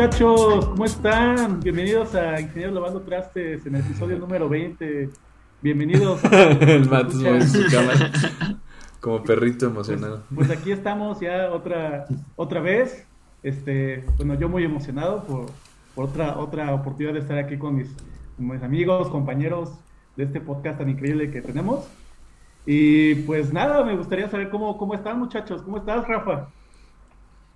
muchachos? ¿Cómo están? Bienvenidos a Ingeniero Lavando Trastes en el episodio número 20. Bienvenidos. el Matos su cámara. Como perrito emocionado. Pues, pues, aquí estamos ya otra, otra vez. Este, bueno, yo muy emocionado por, otra, otra oportunidad de estar aquí con mis, mis amigos, compañeros de este podcast tan increíble que tenemos. Y pues nada, me gustaría saber cómo, cómo están muchachos. ¿Cómo estás, Rafa?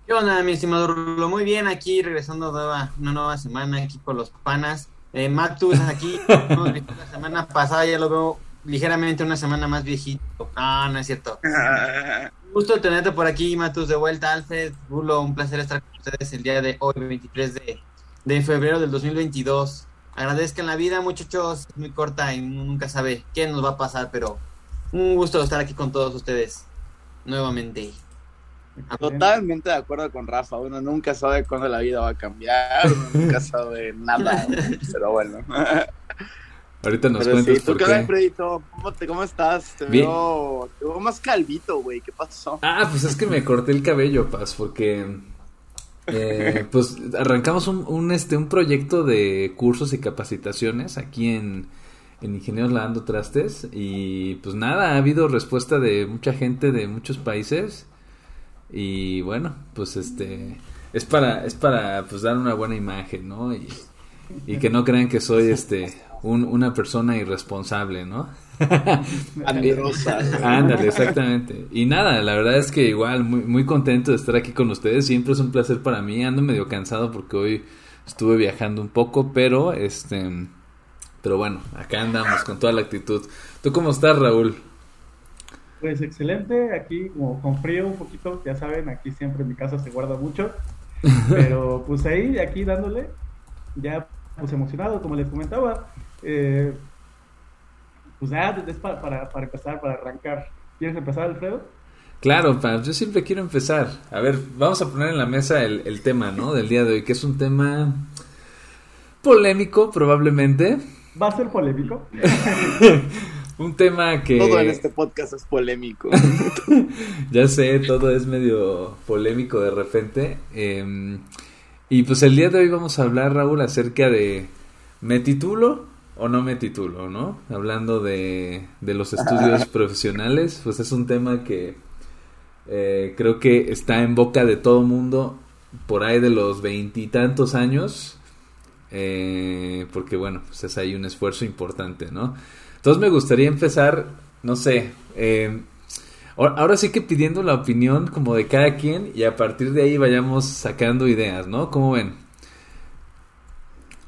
¿Qué onda, mi estimado Rulo? Muy bien, aquí regresando nueva, una nueva semana aquí con los panas. Eh, Matus aquí, la semana pasada ya lo veo ligeramente una semana más viejito. Ah, no es cierto. Gusto tenerte por aquí, Matus, de vuelta. Alfred, Rulo, un placer estar con ustedes el día de hoy, 23 de, de febrero del 2022. Agradezcan la vida, muchachos, es muy corta y nunca sabe qué nos va a pasar, pero un gusto estar aquí con todos ustedes nuevamente. Totalmente de acuerdo con Rafa. Uno nunca sabe cuándo la vida va a cambiar. Uno nunca sabe nada. pero bueno. Ahorita nos cuentas por qué. ¿Cómo, ¿Cómo, estás? Te veo, te veo, más calvito, güey. ¿Qué pasó? Ah, pues es que me corté el cabello, Paz, porque... Eh, pues arrancamos un, un, este, un proyecto de cursos y capacitaciones aquí en, en Ingenieros Lavando Trastes y pues nada, ha habido respuesta de mucha gente de muchos países y bueno, pues este es para es para pues dar una buena imagen, ¿no? Y, y que no crean que soy este un, una persona irresponsable, ¿no? Ándale, exactamente. Y nada, la verdad es que igual muy muy contento de estar aquí con ustedes, siempre es un placer para mí. Ando medio cansado porque hoy estuve viajando un poco, pero este pero bueno, acá andamos con toda la actitud. ¿Tú cómo estás, Raúl? Pues excelente, aquí como con frío un poquito, ya saben, aquí siempre en mi casa se guarda mucho, pero pues ahí, aquí dándole, ya pues emocionado, como les comentaba, eh, pues ya es para, para, empezar, para arrancar. ¿Quieres empezar, Alfredo? Claro, yo siempre quiero empezar. A ver, vamos a poner en la mesa el, el tema, ¿no? Del día de hoy, que es un tema polémico, probablemente. ¿Va a ser polémico? Un tema que... Todo en este podcast es polémico. ya sé, todo es medio polémico de repente. Em, y pues el día de hoy vamos a hablar, Raúl, acerca de... ¿Me titulo o no me titulo, no? Hablando de, de los estudios profesionales, pues es un tema que eh, creo que está en boca de todo mundo por ahí de los veintitantos años. Eh, porque bueno, pues es ahí un esfuerzo importante, ¿no? Entonces me gustaría empezar, no sé, eh, ahora sí que pidiendo la opinión como de cada quien y a partir de ahí vayamos sacando ideas, ¿no? ¿Cómo ven?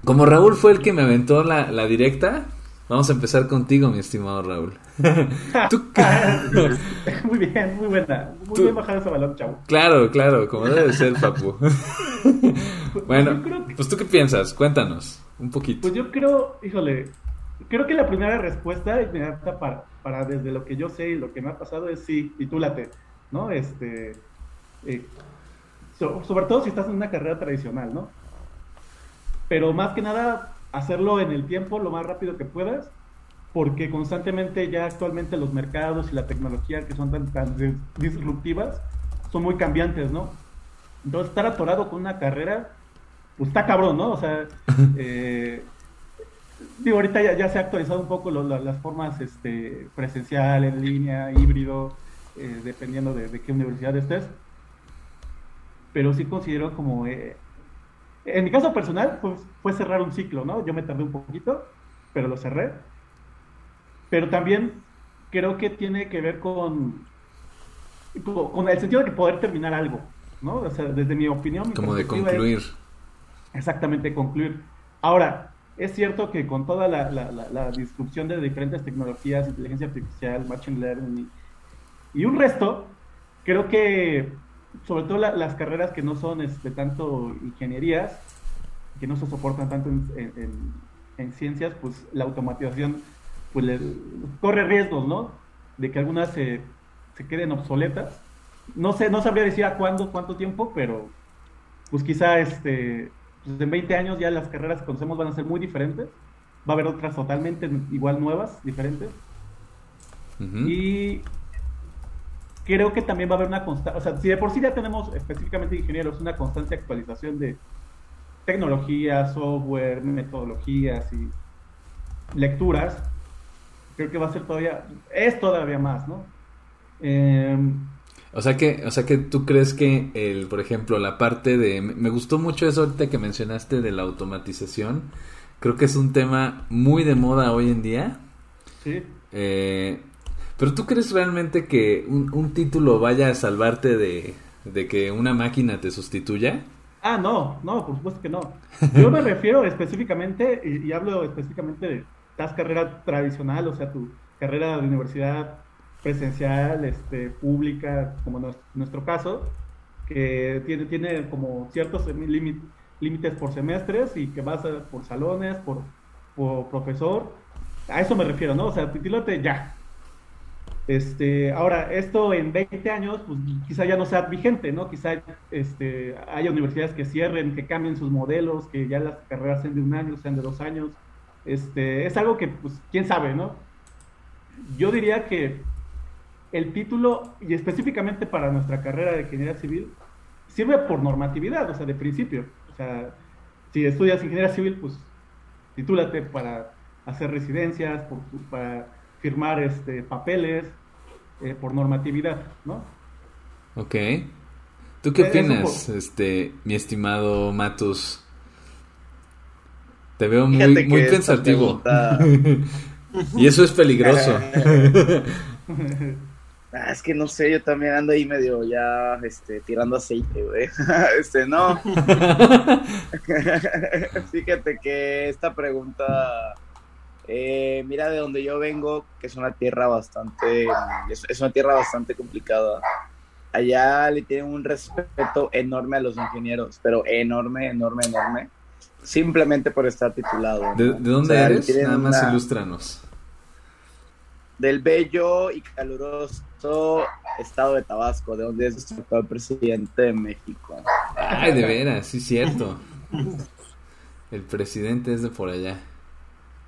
Como Raúl fue el que me aventó la, la directa, vamos a empezar contigo, mi estimado Raúl. muy bien, muy buena. Muy bien bajado ese balón, chavo. Claro, claro, como debe ser, papu. bueno, pues tú qué piensas, cuéntanos un poquito. Pues yo creo, híjole, creo que la primera respuesta inmediata para, para desde lo que yo sé y lo que me ha pasado es sí, titúlate, ¿no? Este, eh, sobre todo si estás en una carrera tradicional, ¿no? Pero más que nada, hacerlo en el tiempo lo más rápido que puedas, porque constantemente ya actualmente los mercados y la tecnología que son tan, tan disruptivas son muy cambiantes, ¿no? Entonces, estar atorado con una carrera, pues está cabrón, ¿no? O sea, eh, digo, ahorita ya, se ha actualizado un poco las formas este, presencial, en línea, híbrido, eh, dependiendo de, qué universidad estés. Pero sí considero como... Eh, en mi caso personal, pues, fue cerrar un ciclo, ¿no? Yo me tardé un poquito, pero lo cerré. Pero también creo que tiene que ver con, con el sentido de poder terminar algo, ¿no? O sea, desde mi opinión... como de concluir. exactamente, concluir. Ahora, es cierto que con toda la, la, disrupción de diferentes tecnologías, inteligencia artificial, machine learning y, un resto, creo que sobre todo las carreras que no son este, tanto ingenierías, que no se soportan tanto en, ciencias, pues la automatización pues corre riesgos, ¿no? De que algunas se, se, queden obsoletas. No sé, no sabría decir a cuándo, cuánto tiempo, pero pues quizá este pues, en 20 años ya las carreras que conocemos van a ser muy diferentes. Va a haber otras totalmente igual nuevas, diferentes. Y creo que también va a haber una constante, o sea, si de por sí ya tenemos específicamente ingenieros una constante actualización de, tecnología, software, metodologías y lecturas, creo que va a ser todavía, es todavía más, ¿no? Em, o sea que, o sea que tú crees que el, por ejemplo, la parte de, me gustó mucho eso ahorita que mencionaste de la automatización. Creo que es un tema muy de moda hoy en día. Sí. Eh, pero tú crees realmente que un, título vaya a salvarte de, de, que una máquina te sustituya? Ah, no, no, por supuesto que no. Yo me refiero específicamente, y, y hablo específicamente de las carrera tradicional, o sea, tu carrera de universidad presencial, este, pública, como en nuestro caso, que tiene, tiene como ciertos límites por semestres y que vas por salones, por, por, profesor. A eso me refiero, ¿no? O sea, titúlate ya. Este, ahora, esto en 20 años, pues quizá ya no sea vigente, ¿no? Quizá este, haya universidades que cierren, que cambien sus modelos, que ya las carreras sean de un año, sean de dos años. Este, es algo que, pues, quién sabe, ¿no? Yo diría que el título, y específicamente para nuestra carrera de ingeniería civil, sirve por normatividad, o sea, de principio. O sea, si estudias ingeniería civil, pues titúlate para hacer residencias, para firmar este, papeles, eh, por normatividad, ¿no? Ok. ¿Tú qué opinas, este, mi estimado Matus? Te veo muy, muy pensativo. y eso es peligroso. Ah, es que no sé, yo también ando ahí medio ya este, tirando aceite, güey. este, no. Fíjate que esta pregunta, eh, mira de donde yo vengo, que es una tierra bastante, es, una tierra bastante complicada. Allá le tienen un respeto enorme a los ingenieros, pero enorme, enorme, enorme. Simplemente por estar titulado. ¿De, dónde eres? Nada más ilústranos del bello y caluroso estado de Tabasco, de donde es el presidente de México. Ay, de veras, sí, cierto. El presidente es de por allá.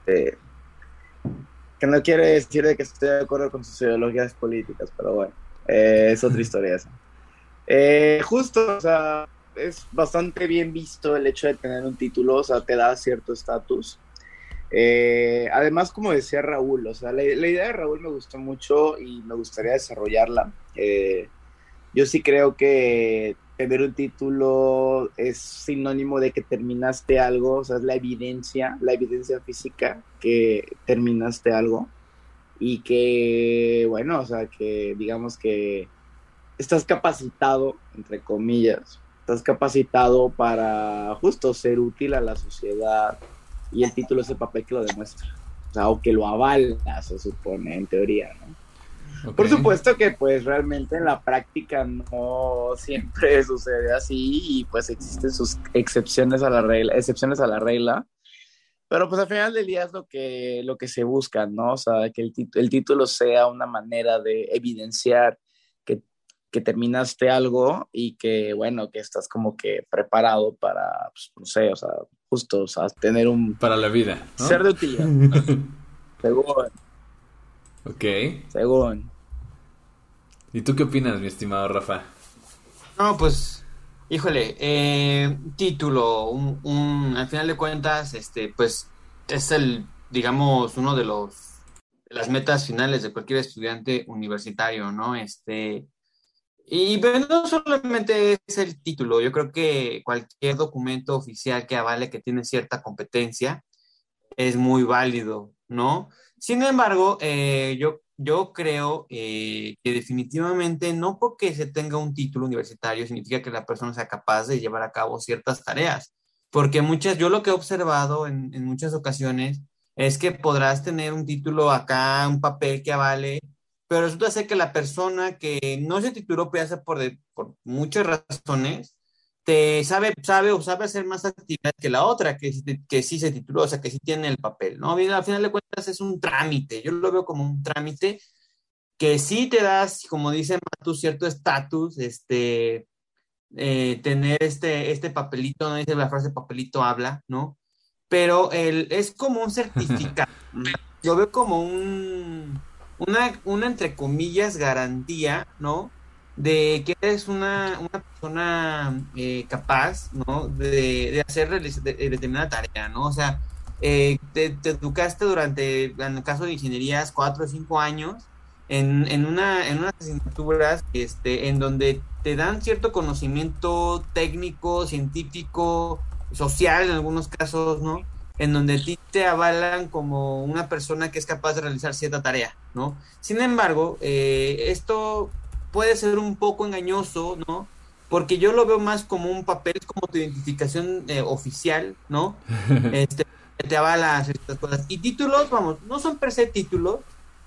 que no quiere decir de que estoy de acuerdo con sus ideologías políticas, pero bueno, eh, es otra historia esa. Eh, justo, o sea, es bastante bien visto el hecho de tener un título, o sea, te da cierto estatus. Eh, además, como decía Raúl, o sea, la, idea de Raúl me gustó mucho y me gustaría desarrollarla. Eh, yo sí creo que tener un título es sinónimo de que terminaste algo, o sea, es la evidencia, la evidencia física que terminaste algo y que, bueno, o sea, que digamos que estás capacitado, entre comillas, estás capacitado para justo ser útil a la sociedad, y el título es el papel que lo demuestra. O sea, o que lo avala, se supone, en teoría, ¿no? Por supuesto que pues realmente en la práctica no siempre sucede así y pues existen sus excepciones a la regla, excepciones a la regla. Pero pues al final del día es lo que, lo que se busca, ¿no? O sea, que el, el título sea una manera de evidenciar que, que, terminaste algo y que, bueno, que estás como que preparado para, pues, no sé, o sea, justo, o sea, tener un... Para la vida. Ser de utilidad. Según. Ok. Según. ¿Y tú qué opinas, mi estimado Rafa? No, pues, híjole, eh, título, un, al final de cuentas, este, pues, es el, digamos, uno de los, de las metas finales de cualquier estudiante universitario, ¿no? Este, y pero no solamente es el título, yo creo que cualquier documento oficial que avale que tiene cierta competencia es muy válido, ¿no? Sin embargo, eh, yo, yo creo eh, que definitivamente no porque se tenga un título universitario significa que la persona sea capaz de llevar a cabo ciertas tareas, porque muchas, yo lo que he observado en, en muchas ocasiones es que podrás tener un título acá, un papel que avale pero resulta ser que la persona que no se tituló pues, por, por muchas razones, te sabe, sabe o sabe hacer más actividad que la otra, que, que sí se tituló, o sea, que sí tiene el papel, ¿no? Al final de cuentas es un trámite, yo lo veo como un trámite que sí te das, como dice Matu, cierto estatus, este, eh, tener este, este papelito, no dice la frase papelito habla, ¿no? Pero el, es como un certificado, yo veo como un una, una entre comillas garantía, ¿no? de que eres una, una persona eh, capaz, ¿no? De, de hacer determinada tarea, ¿no? O sea, eh, te, educaste durante, en el caso de ingenierías, cuatro o cinco años en, en, una, en unas asignaturas este, en donde te dan cierto conocimiento técnico, científico, social en algunos casos, ¿no? En donde a ti te avalan como una persona que es capaz de realizar cierta tarea, ¿no? Sin embargo, eh, esto puede ser un poco engañoso, ¿no? Porque yo lo veo más como un papel, como tu identificación eh, oficial, ¿no? Este, te avala ciertas cosas. Y títulos, vamos, no son per se títulos,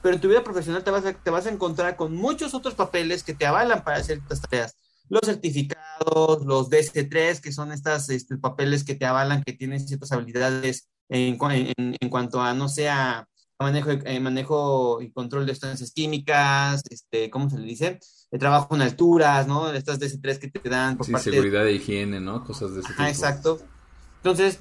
pero en tu vida profesional te vas a, te vas a encontrar con muchos otros papeles que te avalan para hacer estas tareas. Los certificados, los DC3, que son estos este, papeles que te avalan que tienes ciertas habilidades en, en, cuanto a, no sea manejo, eh, manejo y control de sustancias químicas, este, ¿cómo se le dice? El trabajo en alturas, ¿no? Estas DC3 que te dan por sí, seguridad de higiene, ¿no? Cosas de ese tipo. Ah, exacto. Entonces,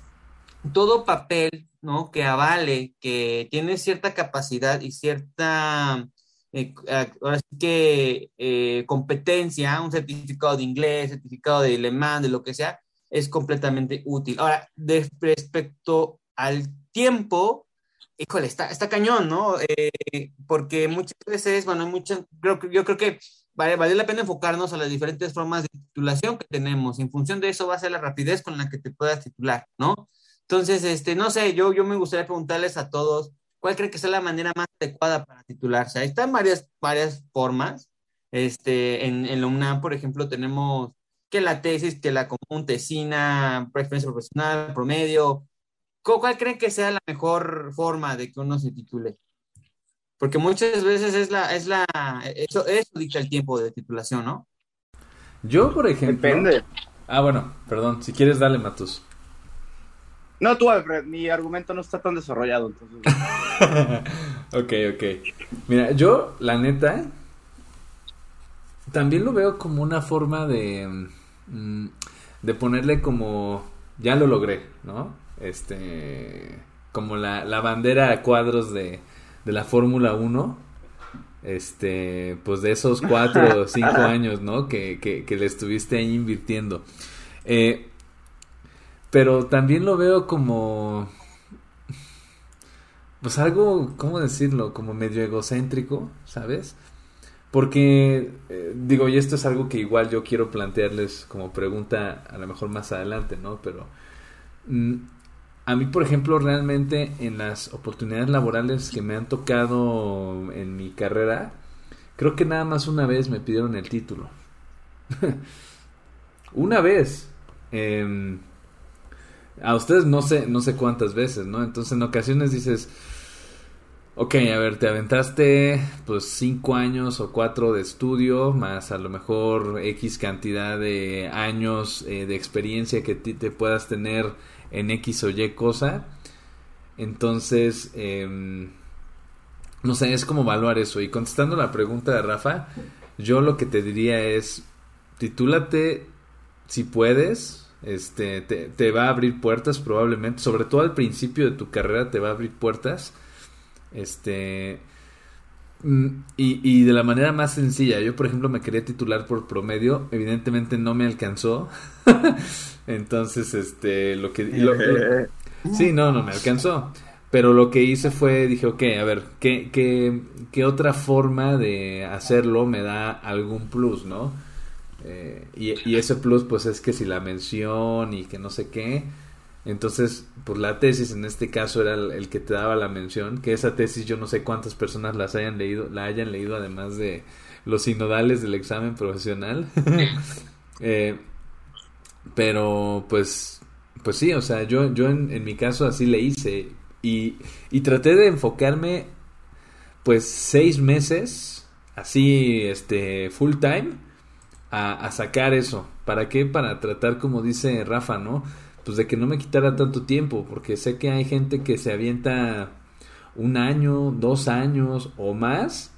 todo papel, ¿no? Que avale que tiene cierta capacidad y cierta, eh, ahora sí que eh, competencia, un certificado de inglés, certificado de alemán, de lo que sea, es completamente útil. Ahora, respecto al tiempo, híjole, está, está cañón, ¿no? Eh, porque muchas veces, bueno, muchas, creo, yo creo que vale, vale la pena enfocarnos a las diferentes formas de titulación que tenemos. En función de eso va a ser la rapidez con la que te puedas titular, ¿no? Entonces, este, no sé, yo, yo me gustaría preguntarles a todos, ¿cuál cree que sea la manera más adecuada para titularse? Ahí están varias, varias formas. Este, en, en la UNAM, por ejemplo, tenemos que la tesis, que la común, tesina, experiencia profesional, promedio. ¿Cuál creen que sea la mejor forma de que uno se titule? Porque muchas veces es la, es la, eso, eso dicta el tiempo de titulación, ¿no? Yo, por ejemplo. Depende. Ah, bueno, perdón, si quieres, dale, Matus. No, tú, Alfred, mi argumento no está tan desarrollado. Entonces... ok, ok. Mira, yo, la neta, también lo veo como una forma de, mm, de ponerle como, ya lo logré, ¿no? Este, como la, la bandera a cuadros de, de la Fórmula 1 este, pues de esos cuatro o cinco años, ¿no? Que, que, que le estuviste ahí invirtiendo. Eh, pero también lo veo como... Pues algo, ¿cómo decirlo? Como medio egocéntrico, ¿sabes? Porque, eh, digo, y esto es algo que igual yo quiero plantearles como pregunta a lo mejor más adelante, ¿no? Pero mm, a mí, por ejemplo, realmente en las oportunidades laborales que me han tocado en mi carrera, creo que nada más una vez me pidieron el título. una vez. Eh, a ustedes no sé, no sé cuántas veces, ¿no? Entonces en ocasiones dices, ok, a ver, te aventaste pues cinco años o cuatro de estudio, más a lo mejor X cantidad de años eh, de experiencia que te puedas tener en X o Y cosa. Entonces, em, no sé, es como evaluar eso. Y contestando la pregunta de Rafa, yo lo que te diría es, titúlate si puedes, este, te, va a abrir puertas probablemente, sobre todo al principio de tu carrera te va a abrir puertas, este, mm, y, y de la manera más sencilla, yo por ejemplo me quería titular por promedio, evidentemente no me alcanzó, entonces, este, lo que... sí, no, no me alcanzó. Pero lo que hice fue, dije, ok, a ver, ¿qué, qué, qué otra forma de hacerlo me da algún plus, no? Eh, y, ese plus pues es que si la mención y que no sé qué, entonces pues la tesis en este caso era el, que te daba la mención, que esa tesis yo no sé cuántas personas las hayan leído, la hayan leído además de los sinodales del examen profesional. Eh, pero pues pues sí, o sea, yo, yo en, en mi caso así le hice y, y traté de enfocarme pues seis meses así este full time a, sacar eso. ¿Para qué? Para tratar, como dice Rafa, ¿no? Pues de que no me quitara tanto tiempo, porque sé que hay gente que se avienta un año, dos años o más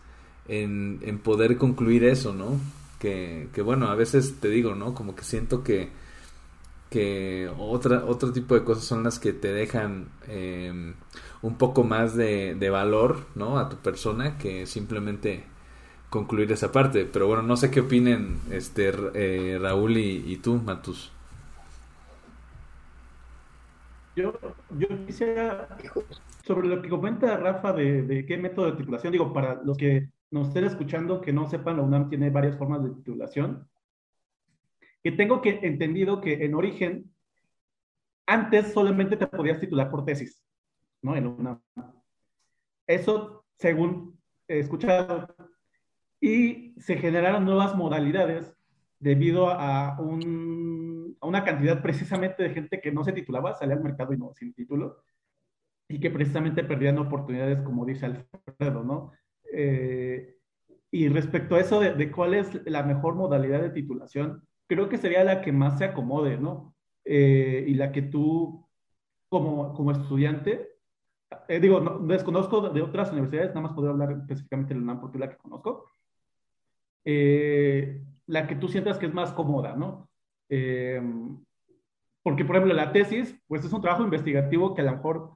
en, en poder concluir eso, ¿no? Que, que, bueno, a veces te digo, ¿no? Como que siento que, que otra, otro tipo de cosas son las que te dejan em, un poco más de, de valor, ¿no? A tu persona que simplemente concluir esa parte. Pero bueno, no sé qué opinen este eh, Raúl y, tú, Matus. Yo, yo quisiera, sobre lo que comenta Rafa de, de, qué método de titulación, digo, para los que nos estén escuchando que no sepan, la UNAM tiene varias formas de titulación. Que tengo que entendido que en origen, antes solamente te podías titular por tesis, ¿no? En UNAM. Eso, según he escuchado, y se generaron nuevas modalidades debido a, un, a, una cantidad precisamente de gente que no se titulaba, salía al mercado y no sin título, y que precisamente perdían oportunidades, como dice Alfredo, ¿no? Eh, y respecto a eso de, de, cuál es la mejor modalidad de titulación, creo que sería la que más se acomode, ¿no? Eh, y la que tú, como, como estudiante, eh, digo, no, desconozco de otras universidades, nada más puedo hablar específicamente de la UNAM porque es la que conozco, eh, la que tú sientas que es más cómoda, ¿no? Eh, porque, por ejemplo, la tesis, pues es un trabajo investigativo que a lo mejor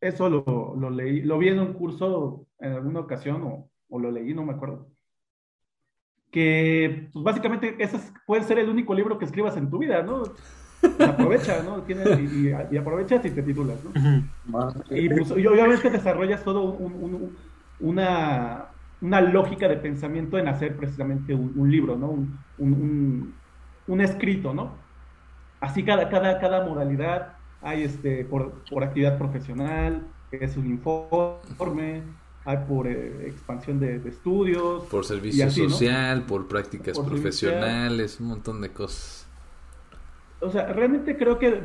eso lo, lo leí, lo vi en un curso en alguna ocasión o, o lo leí, no me acuerdo. Que pues, básicamente ese puede ser el único libro que escribas en tu vida, ¿no? Aprovecha, ¿no? Tienes, y, y, y, aprovechas y te titulas, ¿no? Y, pues, y obviamente desarrollas todo un, un, una, una lógica de pensamiento en hacer precisamente un, un libro, ¿no? Un, un, un, escrito, ¿no? Así cada, cada, cada modalidad hay este, por, por actividad profesional, es un informe, hay por eh, expansión de, de, estudios. Por servicio así, social, ¿no? por prácticas por profesionales, un montón de cosas. O sea, realmente creo que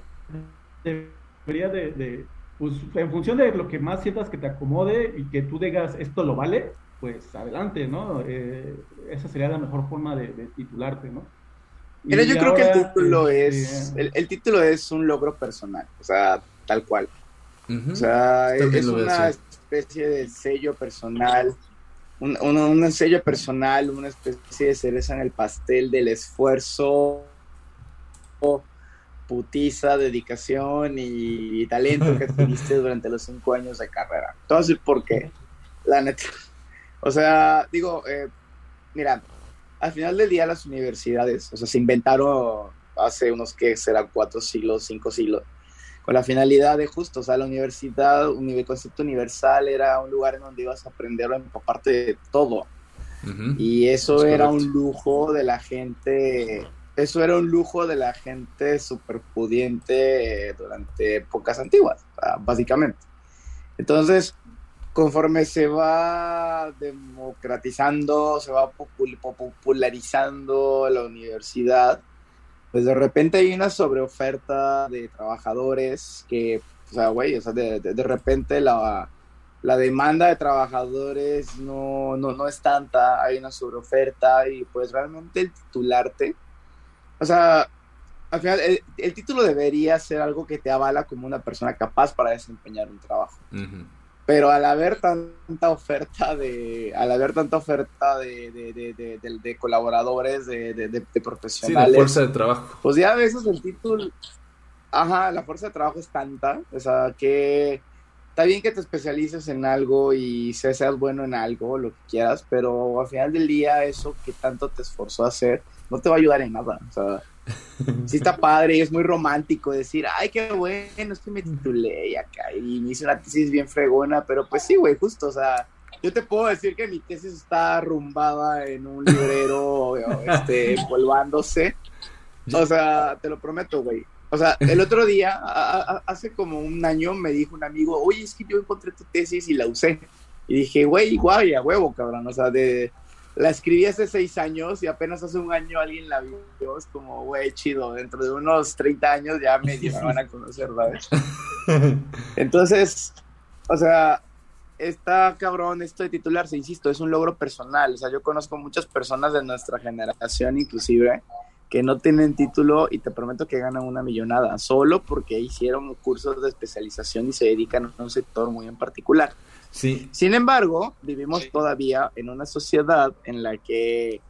debería de, de, pues en función de lo que más sientas que te acomode y que tú digas esto lo vale, pues adelante, ¿no? Eh, esa sería la mejor forma de, de titularte, ¿no? Mira, yo creo ahora, que el título este... es el, el, título es un logro personal, o sea, tal cual. Uh -huh. O sea, También es una especie de sello personal, un, un, un, sello personal, una especie de cereza en el pastel del esfuerzo, putiza, dedicación y, y talento que tuviste durante los cinco años de carrera. Entonces, ¿por qué? La neta. O sea, digo, eh, mira, al final del día las universidades, o sea, se inventaron hace unos que será cuatro siglos, cinco siglos, con la finalidad de justo, o sea, la universidad, el concepto universal era un lugar en donde ibas a aprender a empaparte de todo. Uh -huh. Y eso es era correcto. un lujo de la gente, eso era un lujo de la gente super pudiente durante épocas antiguas, básicamente. Entonces, conforme se va democratizando, se va popularizando la universidad, pues de repente hay una sobreoferta de trabajadores que, o sea, güey, o sea, de, de, repente la, la, demanda de trabajadores no, no, no es tanta, hay una sobreoferta y pues realmente el titularte, o sea, al final el, título debería ser algo que te avala como una persona capaz para desempeñar un trabajo. Pero al haber tanta oferta de al haber tanta oferta de, de, de, de colaboradores de, profesionales sí, la fuerza de trabajo. pues ya a veces el título ajá la fuerza de trabajo es tanta o sea que está bien que te especialices en algo y seas bueno en algo lo que quieras pero al final del día eso que tanto te esforzó a hacer no te va a ayudar en nada o sea sí está padre y es muy romántico decir, ay, qué bueno, es que me titulé y acá y me hice una tesis bien fregona, pero pues sí, güey, justo, o sea, yo te puedo decir que mi tesis está arrumbada en un librero, este, empolvándose, o sea, te lo prometo, güey. O sea, el otro día, a, a, hace como un año, me dijo un amigo, oye, es que yo encontré tu tesis y la usé. Y dije, güey, guay, a huevo, cabrón, o sea, de la escribí hace seis años y apenas hace un año alguien la vio. Es como, güey, chido. Dentro de unos 30 años ya medio me van a conocer, ¿sabes? Entonces, o sea, está cabrón esto de titularse, insisto, es un logro personal. O sea, yo conozco muchas personas de nuestra generación, inclusive, que no tienen título y te prometo que ganan una millonada, solo porque hicieron cursos de especialización y se dedican a un sector muy en particular. Sí. Sin embargo, vivimos sí. todavía en una sociedad en la que...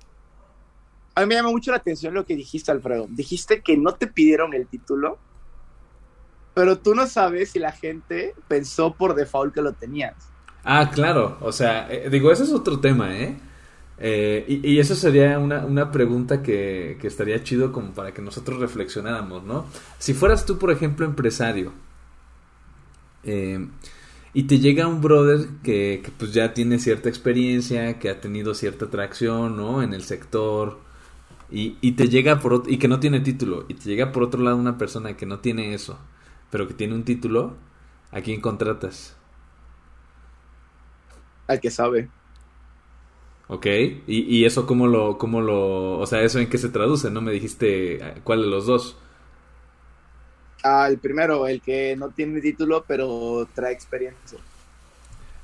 A mí me llama mucho la atención lo que dijiste, Alfredo. Dijiste que no te pidieron el título, pero tú no sabes si la gente pensó por default que lo tenías. Ah, claro. O sea, eh, digo, ese es otro tema, ¿eh? Eh, y, y, eso sería una, una pregunta que, que, estaría chido como para que nosotros reflexionáramos, ¿no? Si fueras tú, por ejemplo, empresario, eh, y te llega un brother que, que, pues ya tiene cierta experiencia, que ha tenido cierta atracción, ¿no? En el sector, y, y te llega por y que no tiene título, y te llega por otro lado una persona que no tiene eso, pero que tiene un título, ¿a quién contratas? Al que sabe. Ok, ¿Y, ¿Y, eso cómo lo, cómo lo, o sea, eso en qué se traduce? ¿No me dijiste eh, cuál de los dos? Ah, el primero, el que no tiene título pero trae experiencia.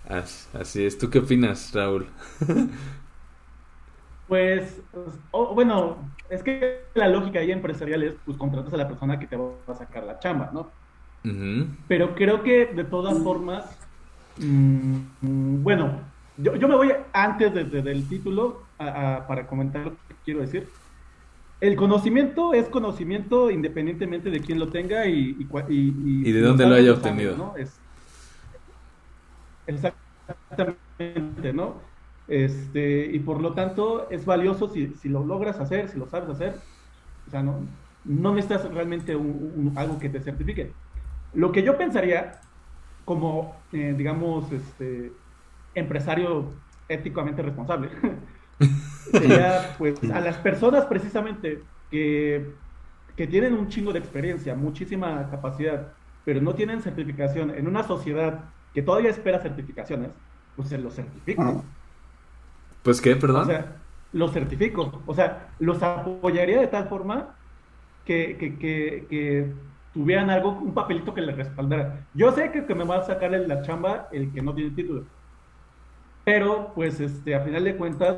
Así es, ¿tú qué opinas, Raúl? pues, oh, bueno, es que la lógica ahí empresarial es, pues contratas a la persona que te va a sacar la chamba, ¿no? Uh -huh. Pero creo que de todas formas, mmm, bueno, yo, yo, me voy antes de, de, del título a, a, para comentar lo que quiero decir. El conocimiento es conocimiento independientemente de quién lo tenga y, y, y, y de dónde lo haya obtenido. ¿no? Es, exactamente, ¿no? Este, y por lo tanto es valioso si, si, lo logras hacer, si lo sabes hacer. O sea, no, no necesitas realmente un, un, algo que te certifique. Lo que yo pensaría, como, eh, digamos, este, empresario éticamente responsable. Sería, pues, a las personas precisamente que, que tienen un chingo de experiencia, muchísima capacidad, pero no tienen certificación en una sociedad que todavía espera certificaciones, pues se los certifico. Pues qué, perdón. O sea, los certifico. O sea, los apoyaría de tal forma que, que, que, que tuvieran algo, un papelito que les respaldara. Yo sé que, que me va a sacar la chamba el que no tiene título pero, pues, este, a final de cuentas,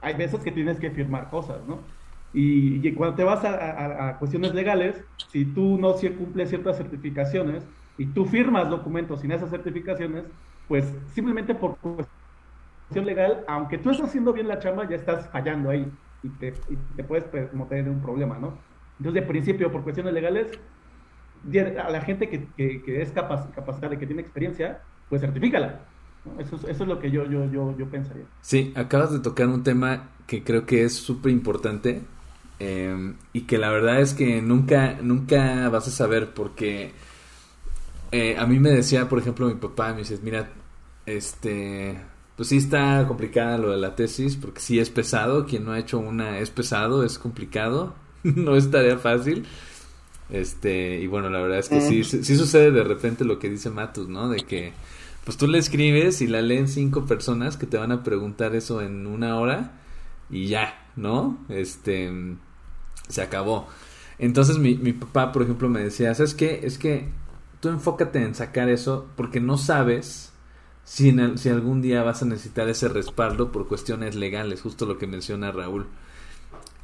hay veces que tienes que firmar cosas, ¿no? Y, y cuando te vas a, a, a, cuestiones legales, si tú no cumples ciertas certificaciones y tú firmas documentos sin esas certificaciones, pues simplemente por cuestión legal, aunque tú estás haciendo bien la chamba, ya estás fallando ahí y te, y te puedes pues, tener un problema, ¿no? Entonces, de principio, por cuestiones legales, a la gente que, que, que es capaz, capacitada y que tiene experiencia, pues certifícala. Eso, eso, es lo que yo, yo, yo, yo pensaría. Sí, acabas de tocar un tema que creo que es súper importante eh, y que la verdad es que nunca, nunca vas a saber porque eh, a mí me decía, por ejemplo, mi papá, me dice, mira, este, pues sí está complicada lo de la tesis porque sí es pesado, quien no ha hecho una es pesado, es complicado, no es tarea fácil. Este, y bueno, la verdad es que sí, sí sucede de repente lo que dice Matus, ¿no? De que pues tú le escribes y la leen cinco personas que te van a preguntar eso en una hora y ya, ¿no? Este, se acabó. Entonces mi, mi papá, por ejemplo, me decía, ¿sabes qué? Es que tú enfócate en sacar eso porque no sabes si, en el, si algún día vas a necesitar ese respaldo por cuestiones legales, justo lo que menciona Raúl.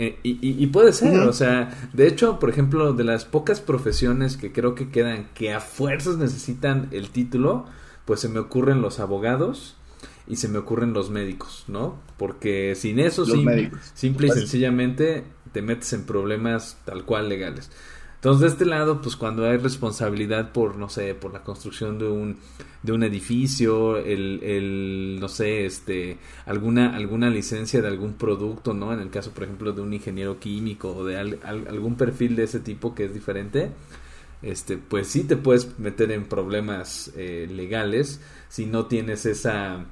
Eh, y, y, y, puede ser, o sea, de hecho, por ejemplo, de las pocas profesiones que creo que quedan que a fuerzas necesitan el título, pues se me ocurren los abogados y se me ocurren los médicos, ¿no? Porque sin eso, sim simple y sencillamente, te metes en problemas tal cual legales. Entonces, de este lado, pues cuando hay responsabilidad por, no sé, por la construcción de un, de un edificio, el, el, no sé, este, alguna, alguna licencia de algún producto, ¿no? En el caso, por ejemplo, de un ingeniero químico o de al, al, algún perfil de ese tipo que es diferente, este, pues sí te puedes meter en problemas eh, legales si no tienes esa,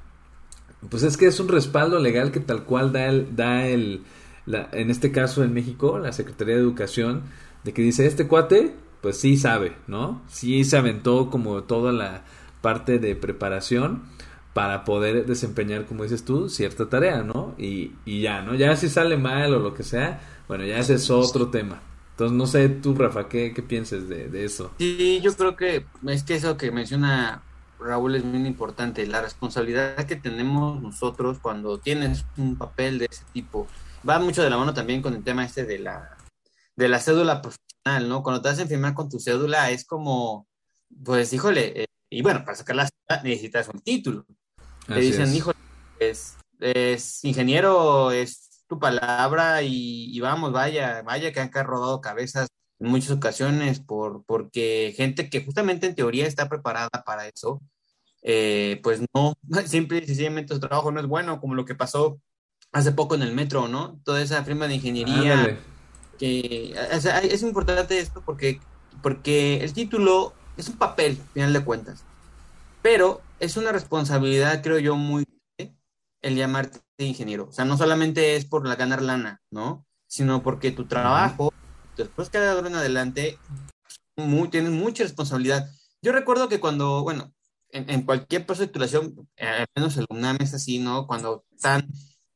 pues es que es un respaldo legal que tal cual da el, da el, en este caso en México, la Secretaría de Educación, de que dice, este cuate, pues sí sabe, ¿no? Sí se aventó como toda la parte de preparación para poder desempeñar, como dices tú, cierta tarea, ¿no? Y, y ya, ¿no? Ya si sale mal o lo que sea, bueno, ya ese es otro tema. Entonces, no sé tú, Rafa, ¿qué, qué piensas de, de, eso? Sí, yo creo que es que eso que menciona Raúl es muy importante, la responsabilidad que tenemos nosotros cuando tienes un papel de ese tipo. Va mucho de la mano también con el tema este de la, de la cédula profesional, ¿no? Cuando te hacen firmar con tu cédula es como, pues, híjole, eh, y bueno, para sacar la cédula necesitas un título. Te dicen, es. híjole, es, es ingeniero, es tu palabra y, y, vamos, vaya, vaya que han rodado cabezas en muchas ocasiones por, porque gente que justamente en teoría está preparada para eso, eh, pues no, simple y sencillamente su trabajo no es bueno, como lo que pasó hace poco en el metro, ¿no? Toda esa firma de ingeniería. Que o sea, es importante esto porque, porque el título es un papel, al final de cuentas. Pero es una responsabilidad, creo yo, muy el llamarte ingeniero. O sea, no solamente es por la ganar lana, ¿no? Sino porque tu trabajo, después que de ahora en adelante, muy, tienes mucha responsabilidad. Yo recuerdo que cuando, bueno, en, en cualquier proceso de titulación, eh, al menos el UNAM es así, ¿no? Cuando están,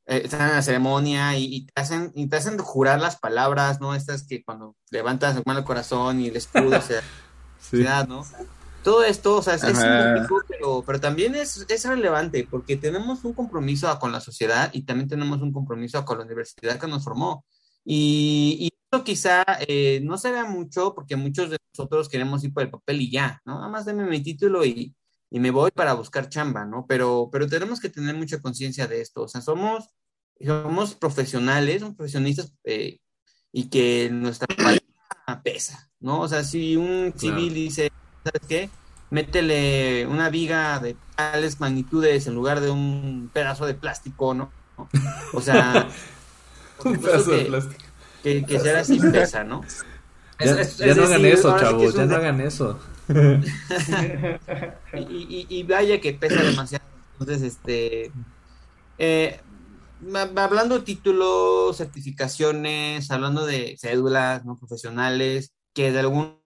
eh, están en la ceremonia y, y te hacen, y te hacen jurar las palabras, ¿no? Estas que cuando levantas la mano corazón y el escudo, o sea, Sí. ¿no? Todo esto, o sea, es, es simbólico, pero, pero también es, es relevante porque tenemos un compromiso con la sociedad y también tenemos un compromiso con la universidad que nos formó. Y, y eso quizá eh, no se vea mucho porque muchos de nosotros queremos ir por el papel y ya, ¿no? Nada más deme mi título y, y me voy para buscar chamba, ¿no? Pero, pero tenemos que tener mucha conciencia de esto, o sea, somos, somos profesionales, somos profesionistas eh, y que nuestra palabra pesa, ¿no? O sea, si un Claro. civil dice, ¿sabes qué? Métele una viga de tales magnitudes en lugar de un pedazo de plástico, ¿no? O sea, Un supuesto pedazo de que, plástico. que, que ser así pesa, ¿no? Ya, Es- es- ya es no hagan decir, eso, chavos, es ya un- no hagan eso. y, y- y vaya que pesa demasiado. Entonces, este, eh, hablando de títulos, certificaciones, hablando de cédulas no profesionales, que de alguna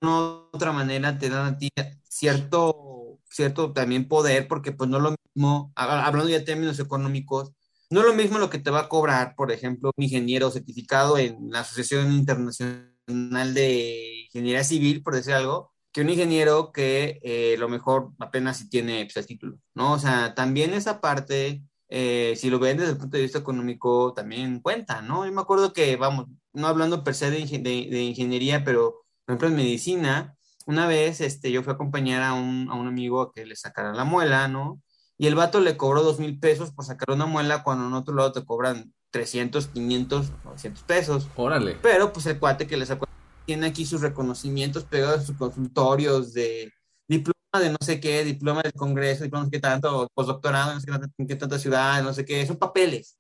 otra manera te dan a ti cierto, cierto también poder, porque pues no es lo mismo, ha- hablando ya de términos económicos, no es lo mismo lo que te va a cobrar, por ejemplo, un ingeniero certificado en la Asociación Internacional de Ingeniería Civil, por decir algo, que un ingeniero que eh, lo mejor apenas si tiene pues, el título, ¿no? O sea, también esa parte, eh, si lo ven desde el punto de vista económico, también cuenta, ¿no? Yo me acuerdo que, vamos, no hablando per se de ingeniería, pero por ejemplo en medicina, una vez este, yo fui a acompañar a un, a un amigo a que le sacara la muela, ¿no? Y el vato le cobró dos mil pesos por sacar una muela cuando en otro lado te cobran 300, 500, 900 pesos. Órale. Pero pues el cuate que le sacó tiene aquí sus reconocimientos pegados a sus consultorios de diploma de no sé qué, diploma del Congreso, diploma no sé qué tanto, postdoctorado, no sé qué, tanto- en qué tanta ciudad, no sé qué, son papeles,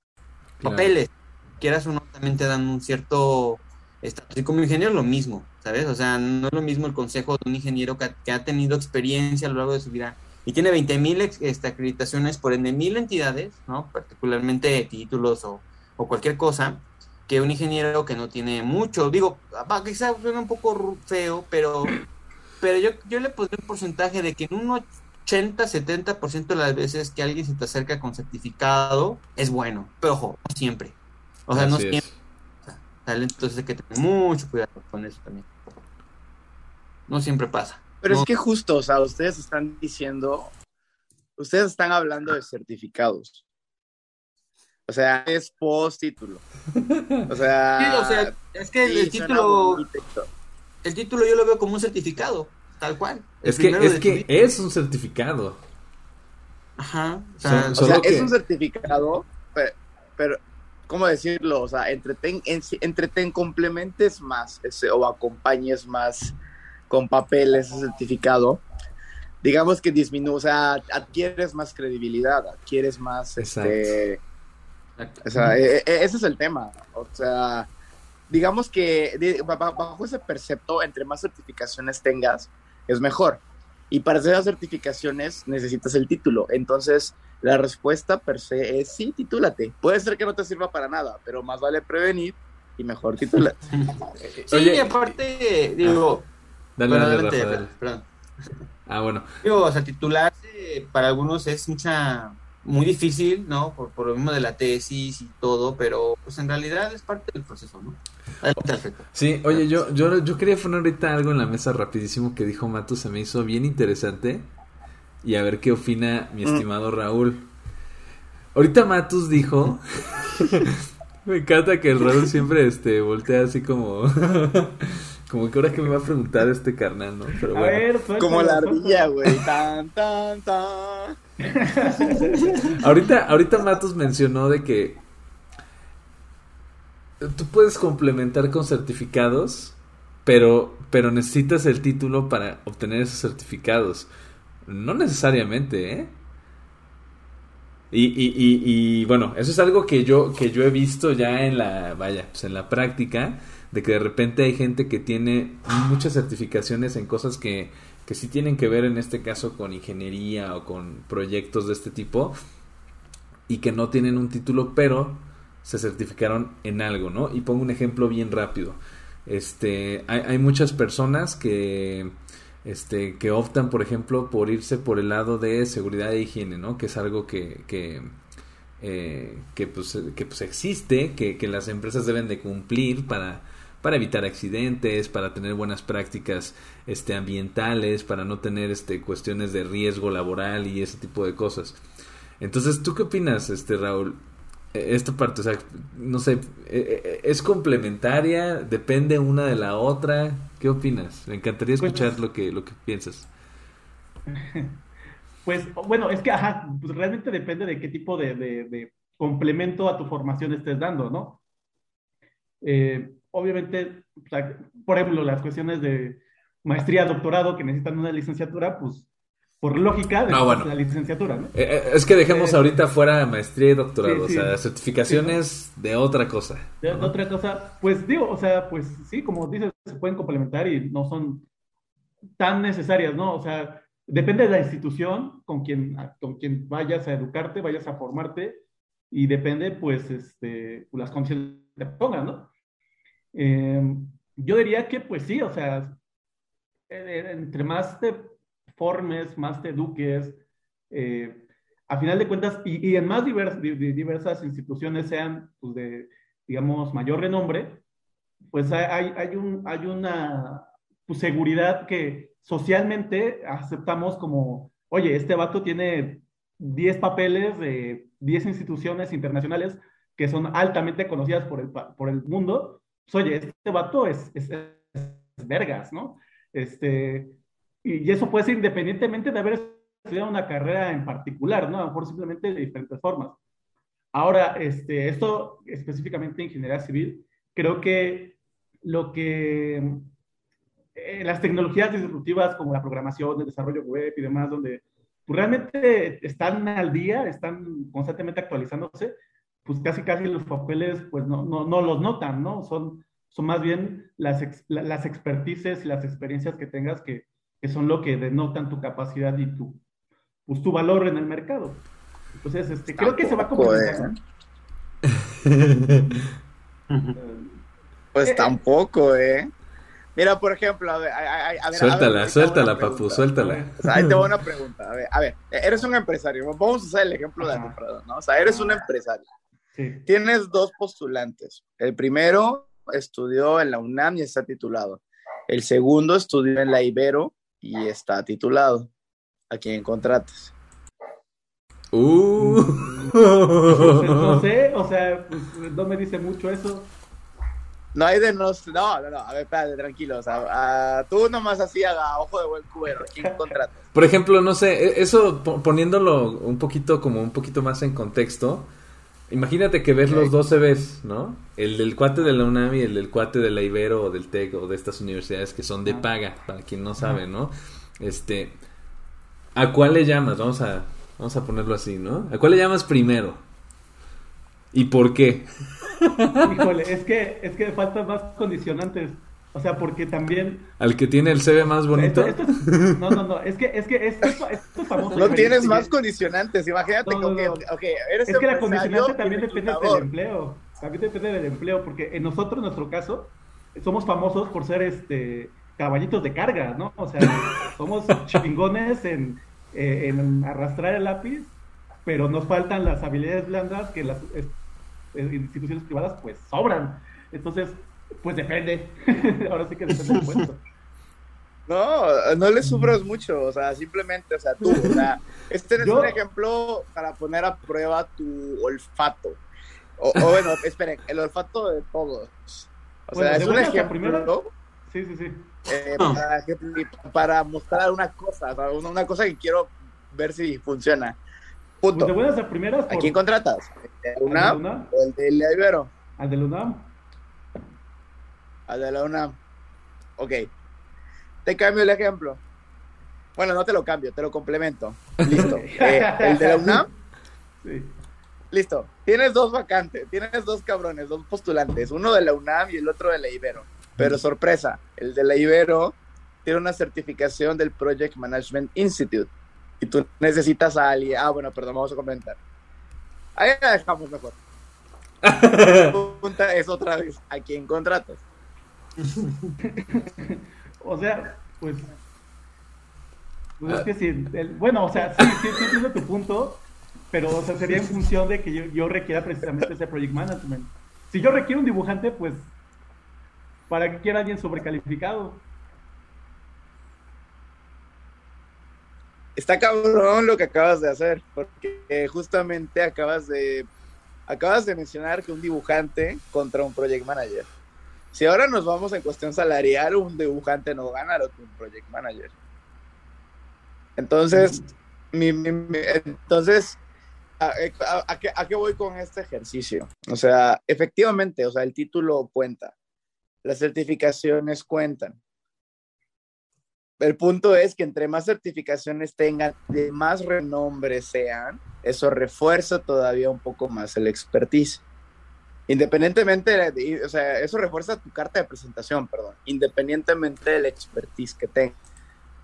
Claro. papeles. Quieras o no, también te dan un cierto. Y como ingeniero lo mismo, ¿sabes? O sea, no es lo mismo el consejo de un ingeniero que, ha- que ha tenido experiencia a lo largo de su vida y tiene 20 mil este, acreditaciones por N mil entidades, ¿no? Particularmente títulos o, o cualquier cosa, que un ingeniero que no tiene mucho. Digo, va, quizá suena un poco feo, pero, pero yo, yo le pondré un porcentaje de que en un 80-70% de las veces que alguien se te acerca con certificado es bueno, pero ojo, no siempre. O sea, no es. Entonces hay que tener mucho cuidado con eso también. No siempre pasa. Pero No. es que justo, o sea, ustedes están diciendo, ustedes están hablando de certificados. O sea, es post título. O sea, Sí, o sea, es que el, sí, el suena título, el título yo lo veo como un certificado, tal cual. El Es que, es que un certificado. Ajá. O sea, Son- O Solo sea, que- es un certificado, pero, pero, ¿cómo decirlo? O sea, entreten, en- entreten complementes más ese, o acompañes más con papel ese certificado. Digamos que disminuye, o sea, adquieres más credibilidad, adquieres más, este, o sea, e- e- ese es el tema. O sea, digamos que bajo ese percepto, entre más certificaciones tengas, es mejor. Y para hacer las certificaciones necesitas el título. Entonces, la respuesta per se es sí, titúlate. Puede ser que no te sirva para nada, pero más vale prevenir y mejor titúlate. sí, Oye, y aparte, digo, Dale, bueno, dale, adelante, Rafa, dale. perdón. Ah, bueno. Digo, o sea, titularse para algunos es mucha, muy difícil, ¿no? Por, por lo mismo de la tesis y todo, pero pues en realidad es parte del proceso, ¿no? Adelante. Sí, oye, yo, yo, yo quería poner ahorita algo en la mesa rapidísimo que dijo Mato, se me hizo bien interesante. Y a ver qué opina mi Mm. estimado Raúl. Ahorita Matus dijo. me encanta que el Raúl siempre este voltea así como. como que ahora que me va a preguntar este carnal, ¿no? Pero A bueno. ver, Como la ardilla, güey. Tan, tan, tan. Ahorita, ahorita Matos mencionó de que tú puedes complementar con certificados, pero, pero necesitas el título para obtener esos certificados. No necesariamente, ¿eh? Y, y, y, bueno, eso es algo que yo, que yo he visto ya en la, vaya, pues en la práctica, de que de repente hay gente que tiene muchas certificaciones en cosas que, que sí tienen que ver en este caso con ingeniería o con proyectos de este tipo y que no tienen un título, pero se certificaron en algo, ¿no? Y pongo un ejemplo bien rápido. Este, hay, hay muchas personas que este, que optan, por ejemplo, por irse por el lado de seguridad e higiene, ¿no? Que es algo que, que, eh, que, pues, que pues existe, que, que, las empresas deben de cumplir para, para evitar accidentes, para tener buenas prácticas este, ambientales, para no tener este, cuestiones de riesgo laboral y ese tipo de cosas. Entonces, ¿tú qué opinas, este, Raúl? E, esta parte, o sea, no sé, e, e, ¿es complementaria? ¿Depende una de la otra? ¿Qué opinas? Me encantaría escuchar pues, lo, que, lo que piensas. Pues, bueno, es que, ajá, pues realmente depende de qué tipo de, de, de complemento a tu formación estés dando, ¿no? Eh, obviamente, o sea, por ejemplo, las cuestiones de maestría, doctorado que necesitan una licenciatura, pues por lógica de la licenciatura, ¿no? Eh, eh, es que dejemos eh, ahorita fuera maestría y doctorado, o sea, certificaciones de otra cosa. De, otra cosa, pues digo, o sea, pues sí, como dices, se pueden complementar y no son tan necesarias, ¿no? O sea, depende de la institución con quien, con quien vayas a educarte, vayas a formarte y depende, pues, este, las condiciones que te pongan, ¿no? Yo diría que, pues sí, o sea, entre más te formes, más te eduques, eh, a final de cuentas, y, en más diversas instituciones sean pues, de, digamos, mayor renombre, pues hay, hay, un, hay una pues, seguridad que socialmente aceptamos como, oye, este vato tiene 10 papeles de 10 instituciones internacionales que son altamente conocidas por el, por el mundo. Pues, oye, este vato es, es, es vergas, ¿no? Este, y, eso puede ser independientemente de haber estudiado una carrera en particular, ¿no? A lo mejor simplemente de diferentes formas. Ahora, este, esto específicamente en ingeniería civil, creo que lo que eh, las tecnologías disruptivas como la programación, el desarrollo web y demás, donde pues, realmente están al día, están constantemente actualizándose, pues casi casi los papeles pues no, no, no los notan, ¿no? Son, son más bien las, las expertices y las experiencias que tengas que, que son lo que denotan tu capacidad y tu, pues, tu valor en el mercado. Entonces, este, creo que se va a complementar. Eh. pues eh, tampoco, ¿eh? Mira, por ejemplo, a ver, a, ver suéltala, suéltala, papu, suéltala. O sea, ahí te voy a una pregunta. A ver, a ver, eres un empresario. Vamos a usar el ejemplo de Alfredo, ¿no? O sea, eres un empresario. Sí. Tienes dos postulantes. El primero estudió en la UNAM y está titulado. El segundo estudió en la Ibero y está titulado. ¿A quién contratas? Uh. no sé, o sea, pues, no me dice mucho eso. No hay de no, no, no, a ver, espérate, tranquilo, o sea, tú nomás así a ojo de buen cubero, ¿quién contratas? Por ejemplo, no sé, e, eso poniéndolo un poquito como un poquito más en contexto, Imagínate que ves los dos CVs, ¿no? El del cuate de la UNAM y el del cuate de la Ibero o del TEC o de estas universidades que son de paga, para quien no sabe, ¿no? Este, ¿a cuál le llamas? Vamos a, vamos a ponerlo así, ¿no? ¿A cuál le llamas primero? ¿Y por qué? Híjole, es que, es que faltan más condicionantes. O sea, porque también. Al que tiene el CV más bonito. no, no, no. Es que, es que esto, esto es famoso. No tienes más condicionantes. Imagínate que, okay, eres Es que la condicionante también depende del empleo. También depende del empleo. Porque en nosotros, en nuestro caso, somos famosos por ser este caballitos de carga, ¿no? O sea, somos chingones en, eh, en arrastrar el lápiz, pero nos faltan las habilidades blandas que las instituciones privadas, pues, sobran. Entonces, pues depende. Ahora sí que depende del puesto. No, no le sufras mucho, o sea, simplemente, o sea, tú, o sea, este es un ejemplo para poner a prueba tu olfato. O, bueno, esperen, el olfato de todos. O sea, es un ejemplo. Primero... Sí, sí, sí. Eh, para, para, mostrar una cosa, una cosa que quiero ver si funciona. Punto. Pues de buenas a primeras. ¿A quién contratas? ¿El UNAM o el de Ibero? Al del UNAM al de la UNAM. Ok. Te cambio el ejemplo. Bueno, no te lo cambio, te lo complemento. Listo. Eh, el de la UNAM. Sí. Listo. Tienes dos vacantes, tienes dos cabrones, dos postulantes, uno de la UNAM y el otro de la Ibero. Pero sorpresa, el de la Ibero tiene una certificación del Project Management Institute y tú necesitas a alguien. Ah, bueno, perdón, vamos a comentar. Ahí la dejamos mejor. La pregunta es otra vez, ¿a quién contratas? o sea, pues, pues es que sí, bueno, o sea, sí, sí, sí entiendo tu punto, pero o sea, sería en función de que yo, yo, requiera precisamente ese project management. Si yo requiero un dibujante, pues, ¿para qué quiera alguien sobrecalificado? Está cabrón lo que acabas de hacer, porque justamente acabas de acabas de mencionar que un dibujante contra un project manager. Si ahora nos vamos en cuestión salarial, un dibujante no gana lo que un project manager. Entonces, entonces ¿A, qué, voy con este ejercicio? O sea, efectivamente, o sea, el título cuenta, las certificaciones cuentan. El punto es que entre más certificaciones tengan, de más renombre sean, eso refuerza todavía un poco más el expertise. Independientemente, de, o sea, eso refuerza tu carta de presentación, perdón, independientemente del expertise que tengas.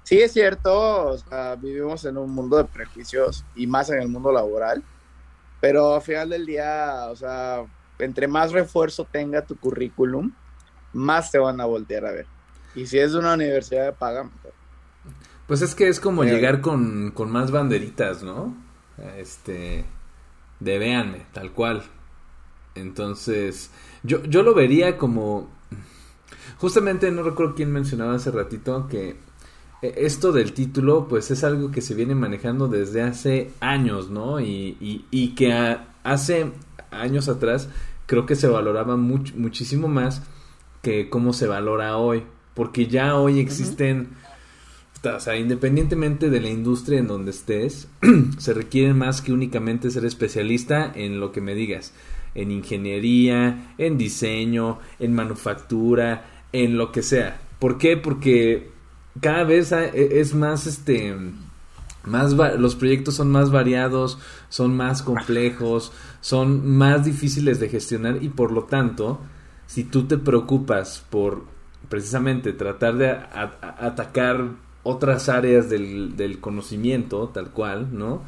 Sí, es cierto, o sea, vivimos en un mundo de prejuicios y más en el mundo laboral, pero al final del día, o sea, entre más refuerzo tenga tu currículum, más te van a voltear a ver. Y si es de una universidad de paga, Pues es que es como llegar con, con más banderitas, ¿no? Este, de véanme, tal cual. Entonces, yo, yo lo vería como... Justamente no recuerdo quién mencionaba hace ratito que e, esto del título, pues es algo que se viene manejando desde hace años, ¿no? Y, y, que hace años atrás creo que se valoraba muchísimo más que cómo se valora hoy. Porque ya hoy existen, o sea, independientemente de la industria en donde estés, se requiere más que únicamente ser especialista en lo que me digas. En ingeniería, en diseño, en manufactura, en lo que sea. ¿Por qué? Porque cada vez e, es más este más los proyectos son más variados, son más complejos, son más difíciles de gestionar y por lo tanto, si tú te preocupas por precisamente tratar de atacar otras áreas del, del, conocimiento, tal cual, ¿no?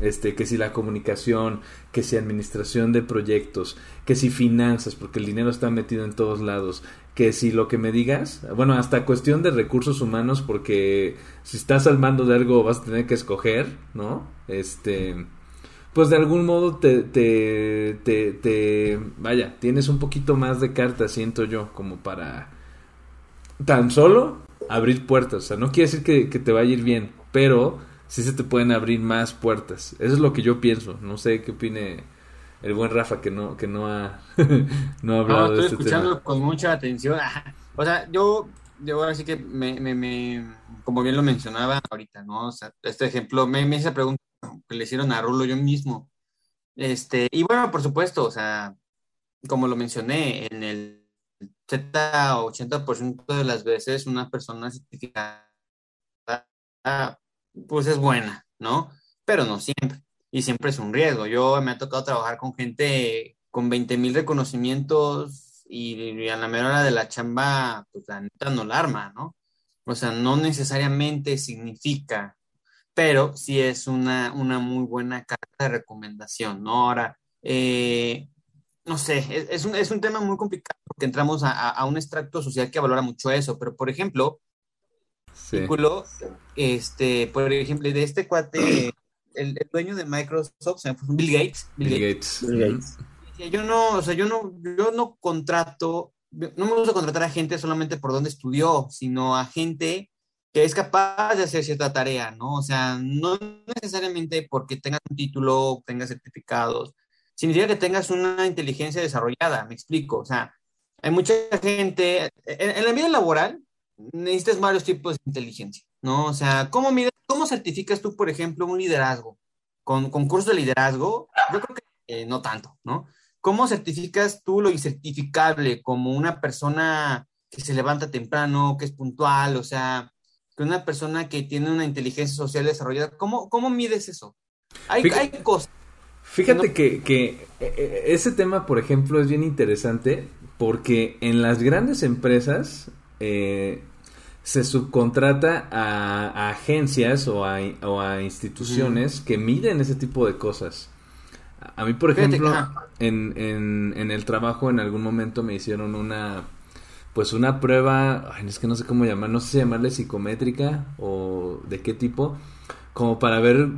Este, que si la comunicación, que si administración de proyectos, que si finanzas, porque el dinero está metido en todos lados, que si lo que me digas, bueno, hasta cuestión de recursos humanos, porque si estás al mando de algo vas a tener que escoger, ¿no? Este, pues de algún modo te, te, te, te vaya, tienes un poquito más de carta, siento yo, como para tan solo abrir puertas. O sea, no quiere decir que, que te vaya a ir bien, pero sí se te pueden abrir más puertas. Eso es lo que yo pienso. No sé qué opine el buen Rafa que no, que no ha, no ha hablado no, estoy este escuchando con mucha atención. o sea, yo, yo ahora sí que me, me, me, como bien lo mencionaba ahorita, ¿no? O sea, este ejemplo, me, me hice pregunta que le hicieron a Rulo yo mismo. Este, y bueno, por supuesto, o sea, como lo mencioné, en el 70 o 80% de las veces una persona certificada pues es buena, ¿no? Pero no siempre y siempre es un riesgo. Yo me ha tocado trabajar con gente con 20 mil reconocimientos y, a la menor hora de la chamba, pues la neta no la arma, ¿no? O sea, no necesariamente significa, pero sí es una, una muy buena carta de recomendación, ¿no? Ahora, eh, no sé, es, un, es, un, tema muy complicado porque entramos a, a, un extracto social que valora mucho eso, pero por ejemplo, sí. este, por ejemplo, de este cuate el, dueño de Microsoft, se Bill Gates. Bill, Gates. Bill Gates. Yo no, o sea, yo no, yo no contrato, no me gusta contratar a gente solamente por donde estudió, sino a gente que es capaz de hacer cierta tarea, ¿no? O sea, no necesariamente porque tengas un título, tengas certificados, significa que tengas una inteligencia desarrollada, me explico, o sea, hay mucha gente, en, la vida laboral necesitas varios tipos de inteligencia, ¿no? O sea, ¿cómo mides ¿Cómo certificas tú, por ejemplo, un liderazgo? ¿Con concursos de liderazgo? Yo creo que eh, no tanto, ¿no? ¿Cómo certificas tú lo incertificable como una persona que se levanta temprano, que es puntual? O sea, que una persona que tiene una inteligencia social desarrollada. ¿Cómo, cómo mides eso? Hay, Fíjate- hay cosas. Fíjate No. que, que, eh, ese tema, por ejemplo, es bien interesante porque en las grandes empresas eh, se subcontrata a, a agencias o a, o a instituciones que miden ese tipo de cosas. A mí, por ejemplo, en, en, en el trabajo en algún momento me hicieron una, pues una prueba, ay, es que no sé cómo llamar, no sé si llamarle psicométrica o de qué tipo, como para ver,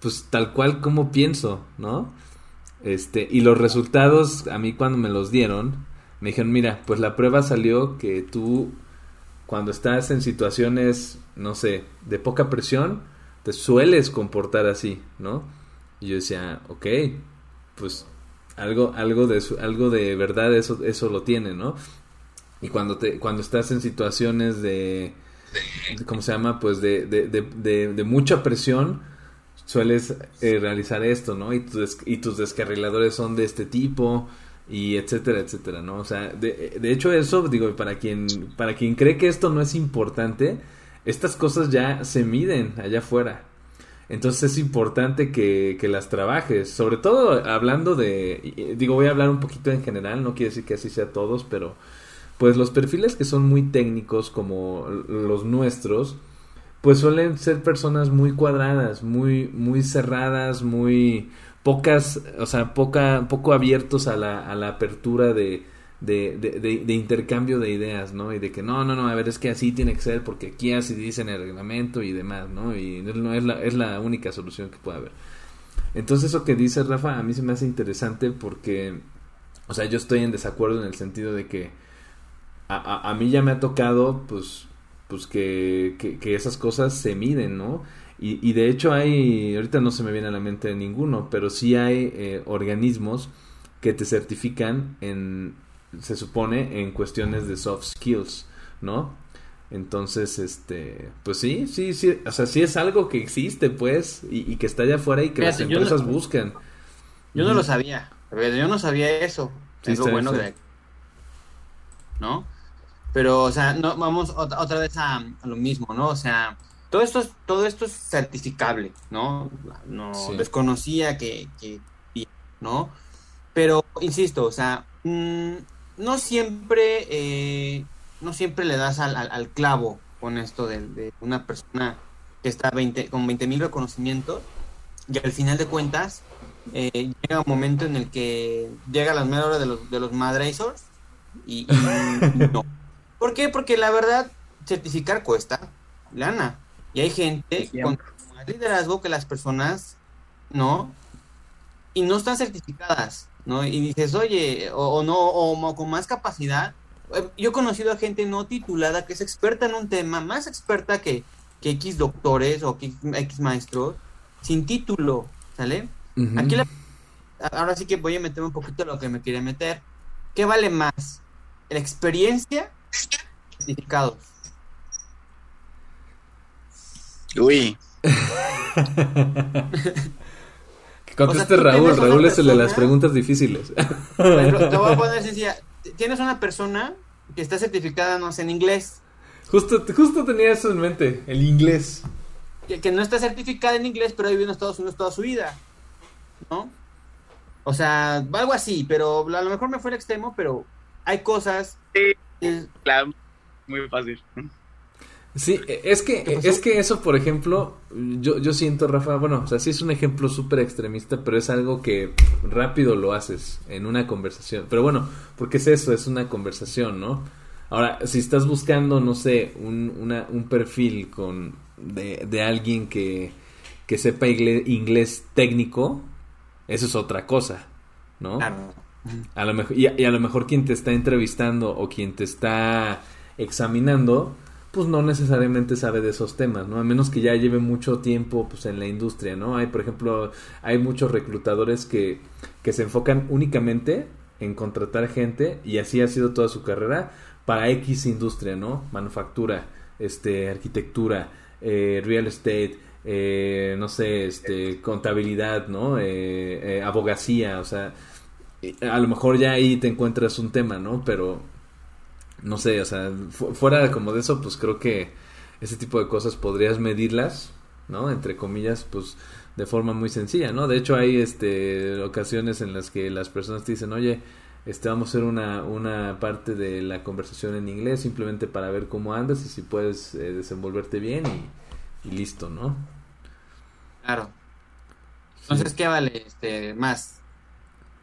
pues tal cual como pienso, ¿no? Este, y los resultados, a mí cuando me los dieron, me dijeron, mira, pues la prueba salió que tú, cuando estás en situaciones, no sé, de poca presión, te sueles comportar así, ¿no? Y yo decía, ok, pues algo, algo de algo de verdad eso, eso lo tiene, ¿no? Y cuando te, cuando estás en situaciones de, ¿cómo se llama? Pues de, de, de, de, de mucha presión, sueles eh, realizar esto, ¿no? Y tus, y tus descarriladores son de este tipo, y etcétera, etcétera, ¿no? O sea, de, de hecho eso, digo, para quien, para quien cree que esto no es importante, estas cosas ya se miden allá afuera. Entonces es importante que, que las trabajes, sobre todo hablando de, digo, voy a hablar un poquito en general, no quiere decir que así sea todos, pero pues los perfiles que son muy técnicos como los nuestros, pues suelen ser personas muy cuadradas, muy, muy cerradas, muy pocas, o sea, poca, poco abiertos a la, a la apertura de, de, de, intercambio de ideas, ¿no? Y de que no, no, no, a ver, es que así tiene que ser porque aquí así dice en el reglamento y demás, ¿no? Y no es la, es la única solución que puede haber. Entonces eso que dice Rafa a mí se me hace interesante porque, o sea, yo estoy en desacuerdo en el sentido de que a, a, a mí ya me ha tocado, pues, pues que, que esas cosas se miden, ¿no? Y, y de hecho hay, ahorita no se me viene a la mente ninguno, pero sí hay eh, organismos que te certifican en, se supone, en cuestiones de soft skills, ¿no? Entonces, este, pues sí, sí, sí, o sea, sí es algo que existe, pues, y, y que está allá afuera y que las yo no- empresas buscan. Yo no lo sabía. Yo no sabía eso. Sí, es lo bueno de... ¿No? Pero, o sea, no, vamos otra, otra vez a, a lo mismo, ¿no? O sea, todo esto es, todo esto es certificable, ¿no? No Sí. desconocía que, que, ¿no? Pero, insisto, o sea, mm, no siempre, eh, no siempre le das al, al- al clavo con esto de, de una persona que está 20, con 20 mil reconocimientos y al final de cuentas eh, llega un momento en el que llega la mera hora de los, de los y, y no. ¿Por qué? Porque la verdad, certificar cuesta lana. Y hay gente con más liderazgo que las personas, ¿no? Y no están certificadas, ¿no? Y dices, oye, o, o no, o, con más capacidad. Eh, Yo he conocido a gente no titulada que es experta en un tema, más experta que, que X doctores o que X maestros, sin título, ¿sale? Aquí la- ahora sí que voy a meter un poquito lo que me quería meter. ¿Qué vale más? ¿La experiencia? Certificados. Uy, Que conteste O sea, tú Raúl, Raúl es el de las preguntas difíciles. Por ejemplo, te voy a poner sencilla. Tienes una persona que está certificada, no sé, en inglés, Justo, justo tenía eso en mente, el inglés. que, que no está certificada en inglés, pero ha vivido en Estados Unidos toda su vida, ¿no? O sea, algo así, pero a lo mejor me fue el extremo, pero hay cosas. Sí. que- claro, muy fácil. Sí, es que, ¿Qué pasó? es que eso, por ejemplo, yo, yo siento, Rafa, bueno, o sea, sí es un ejemplo súper extremista, pero es algo que rápido lo haces en una conversación. Pero bueno, porque es eso, es una conversación, ¿no? Ahora, si estás buscando, no sé, un, una, un perfil con de, de alguien que, que sepa inglés, inglés técnico, eso es otra cosa, ¿no? Claro. A lo mejor, y a lo mejor quien te está entrevistando o quien te está examinando, pues no necesariamente sabe de esos temas, ¿no? A menos que ya lleve mucho tiempo pues en la industria, ¿no? Hay, por ejemplo, hay muchos reclutadores que, que se enfocan únicamente en contratar gente y así ha sido toda su carrera para X industria, ¿no? Manufactura, este, arquitectura, eh, real estate, eh, no sé, este, contabilidad, ¿no? Eh, eh, abogacía, o sea, a lo mejor ya ahí te encuentras un tema, ¿no? Pero no sé, o sea, fu- fuera como de eso, pues creo que ese tipo de cosas podrías medirlas, ¿no? Entre comillas, pues de forma muy sencilla, ¿no? De hecho hay este ocasiones en las que las personas te dicen, oye, este, vamos a hacer una, una parte de la conversación en inglés simplemente para ver cómo andas y si puedes eh, desenvolverte bien y, y, listo, ¿no? Claro. Entonces, ¿qué vale este, más?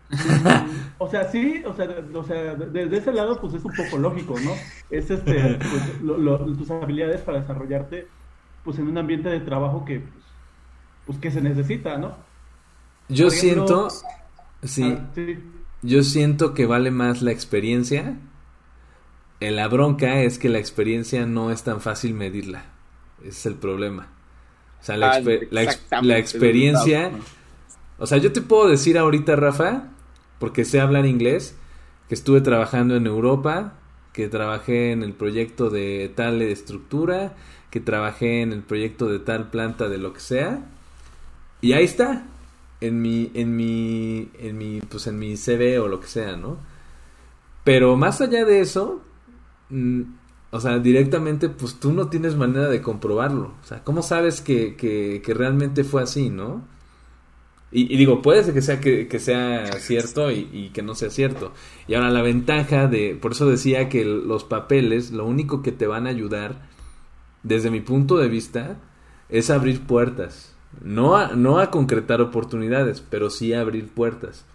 o sea, sí, o sea, o sea, desde ese lado, pues es un poco lógico, ¿no? Es este, pues, lo, lo, tus habilidades para desarrollarte, pues en un ambiente de trabajo que, pues, pues que se necesita, ¿no? Yo ejemplo, siento, sí, ah, sí, yo siento que vale más la experiencia. La bronca es que la experiencia no es tan fácil medirla. Ese es el problema. O sea, la, Ah, exper- la, ex- exactamente, la experiencia... O sea, yo te puedo decir ahorita, Rafa, porque sé hablar inglés, que estuve trabajando en Europa, que trabajé en el proyecto de tal estructura, que trabajé en el proyecto de tal planta de lo que sea. Y ahí está, en mi, en mi, en mi, pues en mi CV o lo que sea, ¿no? Pero más allá de eso, mm, o sea, directamente, pues tú no tienes manera de comprobarlo. O sea, ¿cómo sabes que, que, que realmente fue así, no? Y, y digo, puede ser que sea, que, que sea cierto y, y que no sea cierto. Y ahora la ventaja de, por eso decía que los papeles, lo único que te van a ayudar, desde mi punto de vista, es abrir puertas. No a, no a concretar oportunidades, pero sí a abrir puertas.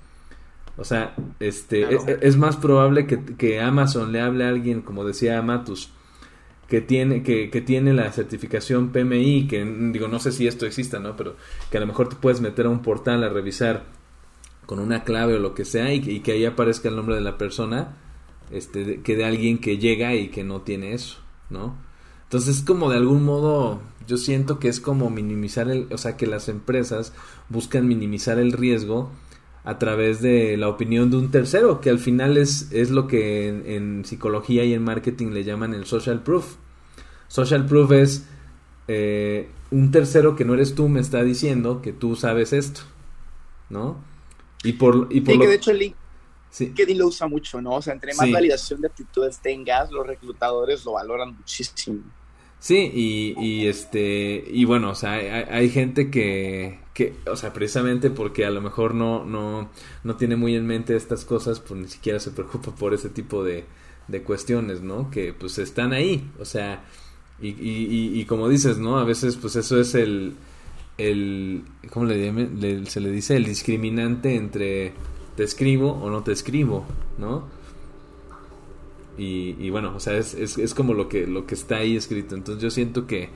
O sea, este, Claro. es, es más probable que, que Amazon le hable a alguien, como decía Matus, que tiene, que, que tiene la certificación PMI, que digo, no sé si esto exista, ¿no? Pero que a lo mejor te puedes meter a un portal a revisar con una clave o lo que sea y, y que ahí aparezca el nombre de la persona, este, que de alguien que llega y que no tiene eso, ¿no? Entonces es como de algún modo, yo siento que es como minimizar el, o sea, que las empresas buscan minimizar el riesgo a través de la opinión de un tercero, que al final es, es lo que en, en psicología y en marketing le llaman el social proof. Social proof es eh, un tercero que no eres tú me está diciendo que tú sabes esto, ¿no? Y por, y por Sí, lo- que de hecho el link sí. LinkedIn lo usa mucho, ¿no? O sea, entre más Sí. validación de actitudes tengas, los reclutadores lo valoran muchísimo. Sí, y, y este, y bueno, o sea, hay, hay gente que, que, o sea, precisamente porque a lo mejor no, no, no tiene muy en mente estas cosas, pues ni siquiera se preocupa por ese tipo de, de cuestiones, ¿no? Que pues están ahí, o sea, y, y, y, como dices, ¿no? A veces pues eso es el, el, ¿cómo le, le- se le dice? El discriminante entre te escribo o no te escribo, ¿no? Y, y bueno, o sea, es, es, es como lo que, lo que está ahí escrito. Entonces yo siento que,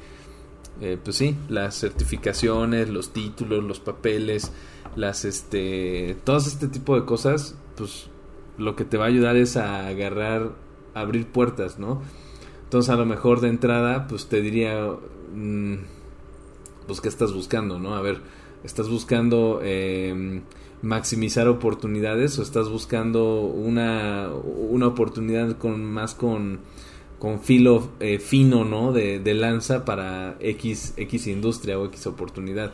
eh, pues sí, las certificaciones, los títulos, los papeles, las, este, todo este tipo de cosas, pues lo que te va a ayudar es a agarrar, a abrir puertas, ¿no? Entonces a lo mejor de entrada, pues te diría, mm, pues qué estás buscando, ¿no? A ver, estás buscando eh, maximizar oportunidades o estás buscando una, una oportunidad con más con, con filo eh, fino, ¿no? De, de lanza para X, X industria o X oportunidad.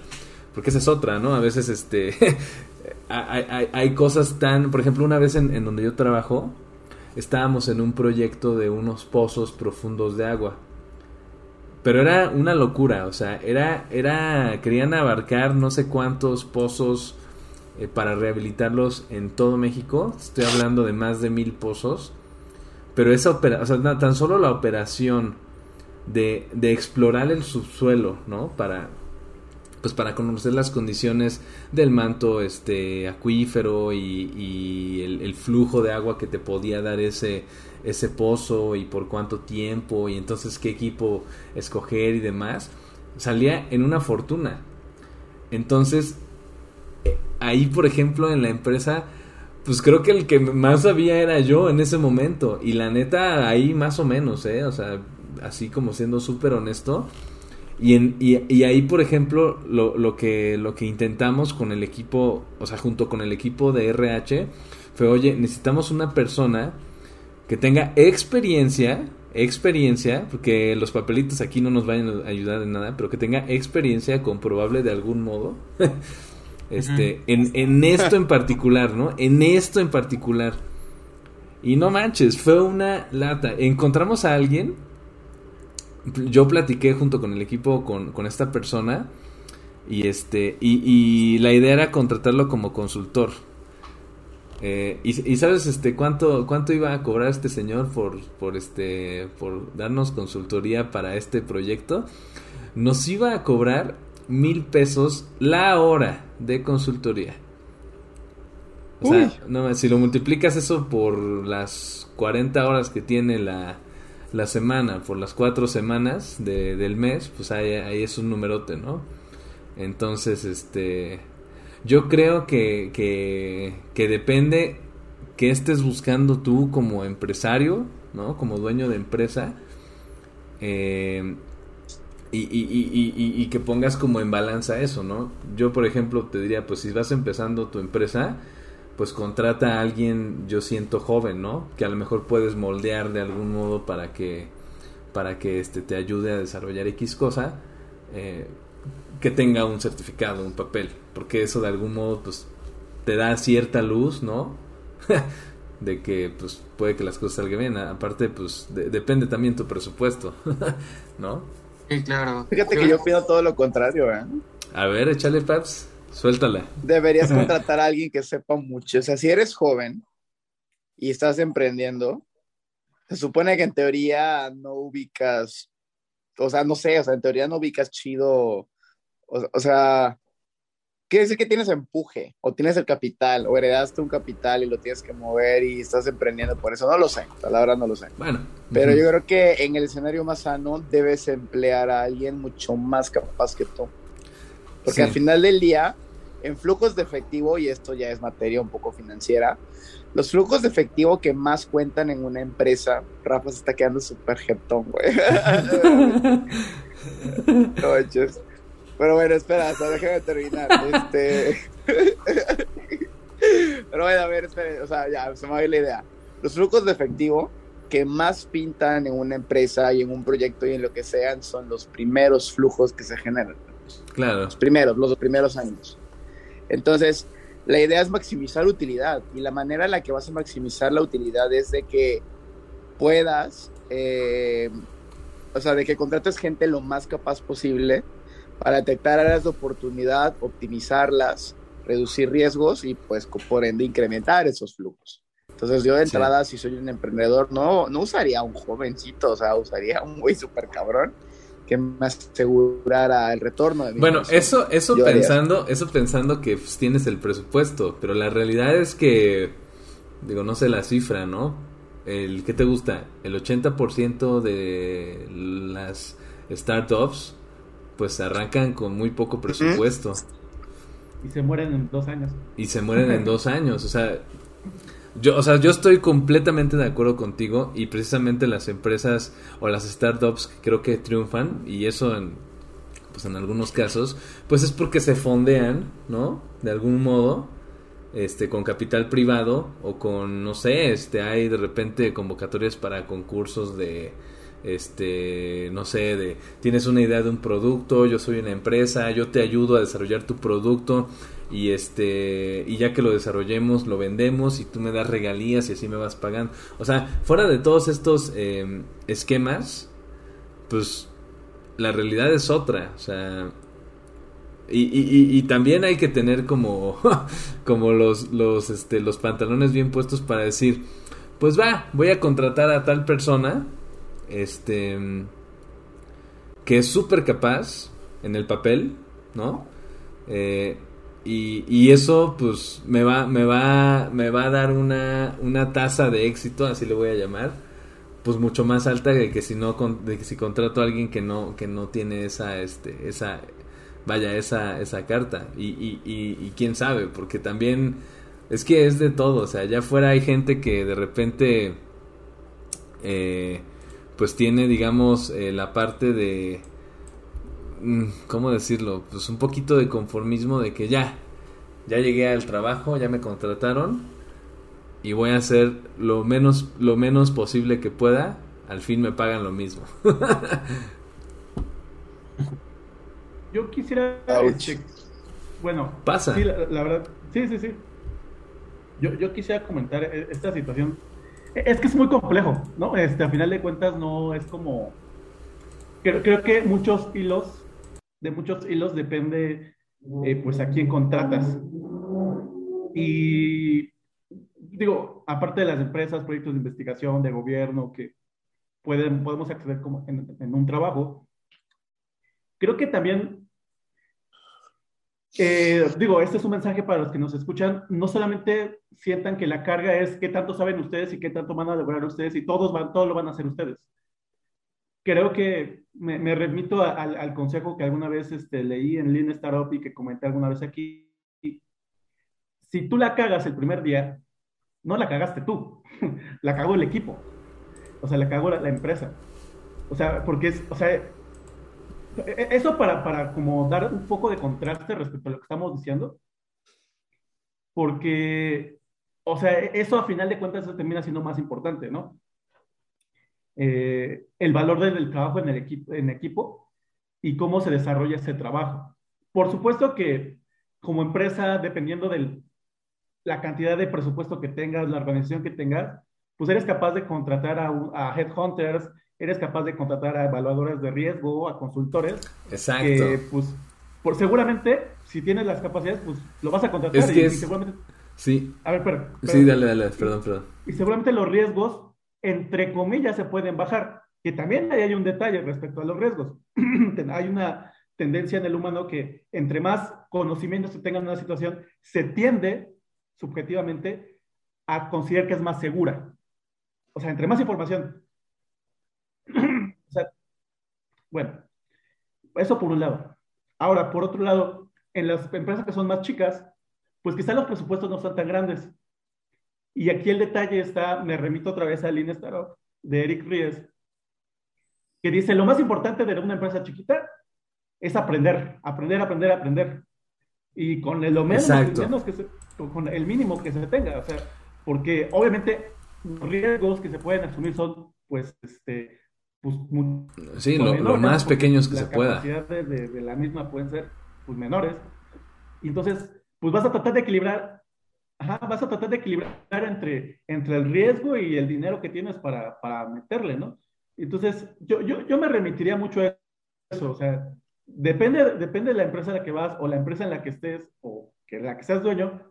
Porque esa es otra, ¿no? A veces este hay, hay, cosas tan, por ejemplo, una vez en, en donde yo trabajo, estábamos en un proyecto de unos pozos profundos de agua. Pero era una locura, o sea, era, era, querían abarcar no sé cuántos pozos eh, para rehabilitarlos en todo México. Estoy hablando de más de mil pozos. Pero esa operación, o sea, tan solo la operación de, de explorar el subsuelo, ¿no? Para, pues para conocer las condiciones del manto este acuífero y, el, el flujo de agua que te podía dar ese ese pozo y por cuánto tiempo y entonces qué equipo escoger y demás salía en una fortuna entonces ahí por ejemplo en la empresa pues creo que el que más sabía era yo en ese momento. Y la neta ahí más o menos eh o sea así como siendo súper honesto. Y, en, y, y ahí, por ejemplo, lo, lo, que, lo que intentamos con el equipo, o sea, junto con el equipo de RH, fue, oye, necesitamos una persona que tenga experiencia, experiencia, porque los papelitos aquí no nos vayan a ayudar en nada, pero que tenga experiencia comprobable de algún modo, este, uh -huh. en, en esto en particular, ¿no? En esto en particular. Y no manches, fue una lata. Encontramos a alguien yo platiqué junto con el equipo con, con esta persona y este y, y, la idea era contratarlo como consultor. Eh, y, y, sabes este cuánto cuánto iba a cobrar este señor por por este por darnos consultoría para este proyecto nos iba a cobrar mil pesos la hora de consultoría o sea, no, si lo multiplicas eso por las 40 horas que tiene la, la semana, por las cuatro semanas de, del mes, pues ahí, ahí, es un numerote, ¿no? Entonces, este, yo creo que, que, que depende que estés buscando tú como empresario, ¿no? Como dueño de empresa. Eh, y, y, y, y, que pongas como en balanza eso, ¿no? Yo, por ejemplo, te diría, pues si vas empezando tu empresa, pues contrata a alguien, yo siento joven, ¿no? Que a lo mejor puedes moldear de algún modo para que, para que este, te ayude a desarrollar X cosa, eh, que tenga un certificado, un papel, porque eso de algún modo, pues, te da cierta luz, ¿no? de que, pues, puede que las cosas salgan bien. Aparte, pues, de, depende también tu presupuesto, ¿no? Sí, claro. Fíjate que yo pido todo lo contrario, ¿eh? A ver, échale, Paps. Suéltala. Deberías contratar a alguien que sepa mucho. O sea, si eres joven y estás emprendiendo, se supone que en teoría no ubicas, o sea, no sé, o sea, en teoría no ubicas chido, o, o sea, quiere decir que tienes empuje, o tienes el capital, o heredaste un capital y lo tienes que mover y estás emprendiendo por eso. No lo sé, la verdad no lo sé. Bueno. Pero yo creo que en el escenario más sano debes emplear a alguien mucho más capaz que tú. Porque sí. al final del día, en flujos de efectivo, y esto ya es materia un poco financiera, los flujos de efectivo que más cuentan en una empresa, Rafa se está quedando súper jetón, güey. no, Pero bueno, espera, hasta déjame terminar. Este... Pero bueno, a ver, espera, o sea, ya, se me va la idea. Los flujos de efectivo que más pintan en una empresa y en un proyecto y en lo que sean son los primeros flujos que se generan. Claro. Los primeros, los primeros años. Entonces, la idea es maximizar utilidad y la manera en la que vas a maximizar la utilidad es de que puedas, eh, o sea, de que contrates gente lo más capaz posible para detectar áreas de oportunidad, optimizarlas, reducir riesgos y pues por ende incrementar esos flujos. Entonces yo de entrada, sí. si soy un emprendedor, no, no usaría a un jovencito, o sea, usaría a un güey súper cabrón que me asegurara el retorno de mi Bueno, eso, eso Yo pensando, haría. eso pensando que pues, tienes el presupuesto, pero la realidad es que, digo, no sé la cifra, ¿no? El, ¿Qué te gusta? El 80% de las startups, pues arrancan con muy poco presupuesto. Y se mueren en dos años. Y se mueren en dos años, o sea... Yo, o sea, yo estoy completamente de acuerdo contigo y precisamente las empresas o las startups que creo que triunfan y eso en, pues en algunos casos, pues es porque se fondean, ¿no? De algún modo, este, con capital privado o con, no sé, este, hay de repente convocatorias para concursos de, este, no sé, de, tienes una idea de un producto, yo soy una empresa, yo te ayudo a desarrollar tu producto y este y ya que lo desarrollemos lo vendemos y tú me das regalías y así me vas pagando. O sea fuera de todos estos eh, esquemas pues la realidad es otra o sea y, y, y, también hay que tener como como los los este los pantalones bien puestos para decir pues va voy a contratar a tal persona este que es súper capaz en el papel no eh, y, y, eso pues me va me va me va a dar una, una tasa de éxito así le voy a llamar pues mucho más alta de que si no de que si contrato a alguien que no que no tiene esa este esa vaya esa esa carta. Y, y, y, y quién sabe porque también es que es de todo o sea allá afuera hay gente que de repente eh, pues tiene digamos eh, la parte de ¿cómo decirlo? Pues un poquito de conformismo de que ya, ya llegué al trabajo, ya me contrataron y voy a hacer lo menos, lo menos posible que pueda, al fin me pagan lo mismo. Yo quisiera, este, bueno, pasa. Sí, la, la, verdad, sí, sí, sí. Yo, yo quisiera comentar esta situación. Es que es muy complejo, ¿no? Este, a final de cuentas no es como creo, creo que muchos hilos, de muchos hilos depende eh, pues a quién contratas. Y digo, aparte de las empresas, proyectos de investigación, de gobierno, que pueden, podemos acceder como en, en un trabajo, creo que también, eh, digo, este es un mensaje para los que nos escuchan, no solamente sientan que la carga es qué tanto saben ustedes y qué tanto van a lograr ustedes y todos van, todo lo van a hacer ustedes. Creo que me, me remito a, al, al consejo que alguna vez este, leí en Lean Startup y que comenté alguna vez aquí. Si tú la cagas el primer día, no la cagaste tú, la cagó el equipo, o sea, la cagó la, la empresa. O sea, porque es, o sea, eso para, para como dar un poco de contraste respecto a lo que estamos diciendo, porque, o sea, e, eso a final de cuentas eso termina siendo más importante, ¿no? Eh, el valor del trabajo en, el equipo, en equipo y cómo se desarrolla ese trabajo. Por supuesto que como empresa, dependiendo de la cantidad de presupuesto que tengas, la organización que tengas, pues eres capaz de contratar a headhunters, eres capaz de contratar a evaluadores de riesgo, a consultores. Exacto. Que, pues, por, seguramente, si tienes las capacidades, pues lo vas a contratar. Es que y, es- y seguramente, Sí, a ver, pero, sí, dale, dale, perdón, perdón. y seguramente los riesgos, entre comillas, se pueden bajar. Que también ahí hay un detalle respecto a los riesgos. Hay una tendencia en el humano que entre más conocimientos se tenga en una situación, se tiende subjetivamente a considerar que es más segura. O sea, entre más información. o sea, bueno, eso por un lado. Ahora, por otro lado, en las empresas que son más chicas, pues quizá los presupuestos no son tan grandes. Y aquí el detalle está, me remito otra vez a Lean Startup de Eric Ries, que dice, lo más importante de una empresa chiquita es aprender, aprender, aprender, aprender. Y con el, lo menos, menos que se, con el mínimo que se tenga, o sea, porque obviamente los riesgos que se pueden asumir son, pues, este, pues, mu- Sí, lo, lo menores, más porque pequeños que se pueda. capacidades de, de la misma pueden ser, pues, menores. Y entonces, pues vas a tratar de equilibrar, ajá, vas a tratar de equilibrar entre, entre el riesgo y el dinero que tienes para, para meterle, ¿no? Entonces, yo, yo, yo me remitiría mucho a eso, o sea, depende, depende de la empresa a la que vas o la empresa en la que estés o que la que seas dueño,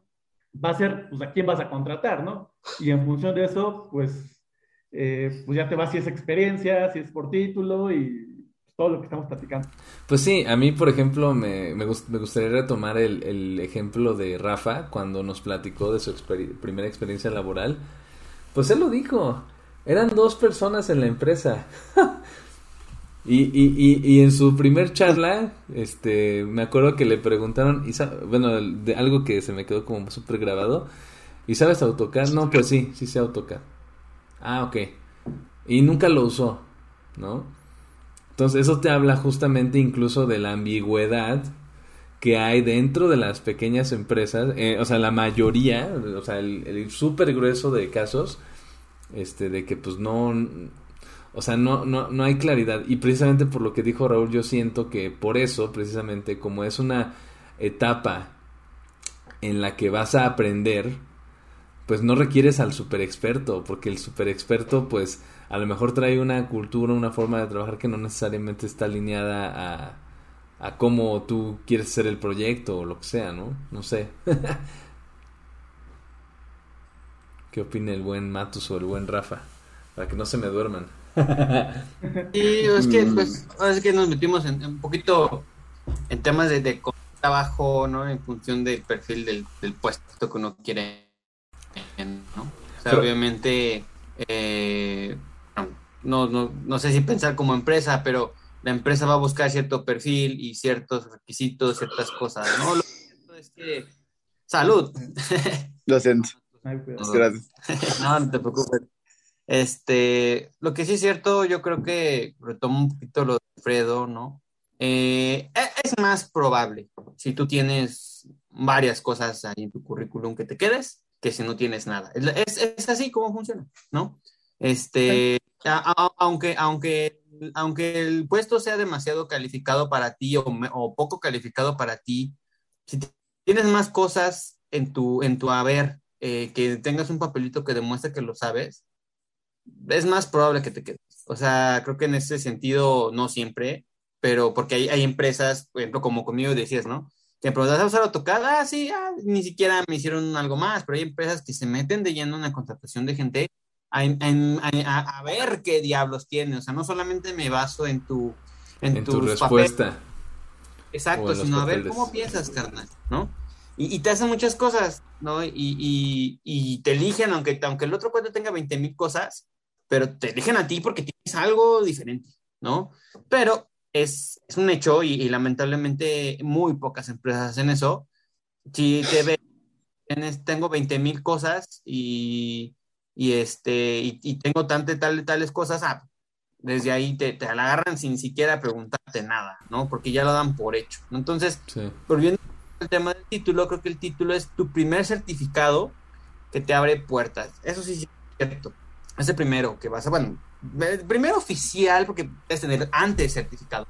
va a ser, pues, a quién vas a contratar, ¿no? Y en función de eso, pues, eh, pues ya te vas si es experiencia, si es por título y todo lo que estamos platicando. Pues sí, a mí, por ejemplo, me, me, gust- me gustaría retomar el, el ejemplo de Rafa cuando nos platicó de su primera experiencia laboral. Pues él lo dijo, eran dos personas en la empresa. y, y, y, y en su primer charla, este, me acuerdo que le preguntaron, y bueno, de algo que se me quedó como súper grabado, ¿y sabes AutoCAD? No, pues sí, sí sé AutoCAD. Ah, ok. Y nunca lo usó, ¿no? Entonces eso te habla justamente incluso de la ambigüedad que hay dentro de las pequeñas empresas, eh, o sea, la mayoría, o sea, el, el súper grueso de casos, este, de que pues no, o sea, no, no, no hay claridad. Y precisamente por lo que dijo Raúl, yo siento que por eso, precisamente, como es una etapa en la que vas a aprender, pues no requieres al super experto, porque el super experto, pues, a lo mejor trae una cultura, una forma de trabajar que no necesariamente está alineada a, cómo tú quieres hacer el proyecto o lo que sea, ¿no? No sé. ¿Qué opina el buen Matus o el buen Rafa? Para que no se me duerman. Sí, es que, Mm. pues, que nos metimos en, un poquito en temas de, de trabajo, ¿no? En función del perfil del, del puesto que uno quiere, ¿no? O sea, Pero- obviamente, eh, no, no, no sé si pensar como empresa, pero la empresa va a buscar cierto perfil y ciertos requisitos, ciertas cosas, ¿no? Lo cierto es que, salud. Lo siento. Gracias. No, no te preocupes. Este, lo que sí es cierto, yo creo que retomo un poquito lo de Alfredo, ¿no? Eh, e- es más probable si tú tienes varias cosas ahí en tu currículum que te quedes que si no tienes nada. Es, es- así como funciona, ¿no? Este, a- a- aunque, aunque, aunque el puesto sea demasiado calificado para ti o, me- o poco calificado para ti, si tienes más cosas en tu, en tu haber, eh, que tengas un papelito que demuestre que lo sabes, es más probable que te quedes. O sea, creo que en ese sentido, no siempre, pero porque hay, hay empresas, por ejemplo, como conmigo decías, ¿no? Que a usar AutoCAD, ah, sí, ah, ni siquiera me hicieron algo más, pero hay empresas que se meten de lleno en la contratación de gente a, a, a, ver qué diablos tiene. O sea, no solamente me baso en tu, en, tu respuesta. Exacto, sino a ver cómo piensas, carnal, ¿no? Y, y, te hacen muchas cosas, ¿no? Y, y, y te eligen, aunque, aunque el otro cuate tenga 20 mil cosas, pero te eligen a ti porque tienes algo diferente, ¿no? Pero es, es un hecho y, lamentablemente muy pocas empresas hacen eso. Si te ves, tengo 20 mil cosas y, y, este, y, tengo tantas tal, tales cosas, ah, desde ahí te, te la agarran sin siquiera preguntarte nada, ¿no? Porque ya lo dan por hecho. Entonces, volviendo al tema del título, creo que el título es tu primer certificado que te abre puertas. Eso sí es cierto. Es el primero que vas a, bueno, primero oficial, porque puedes tener antes certificado.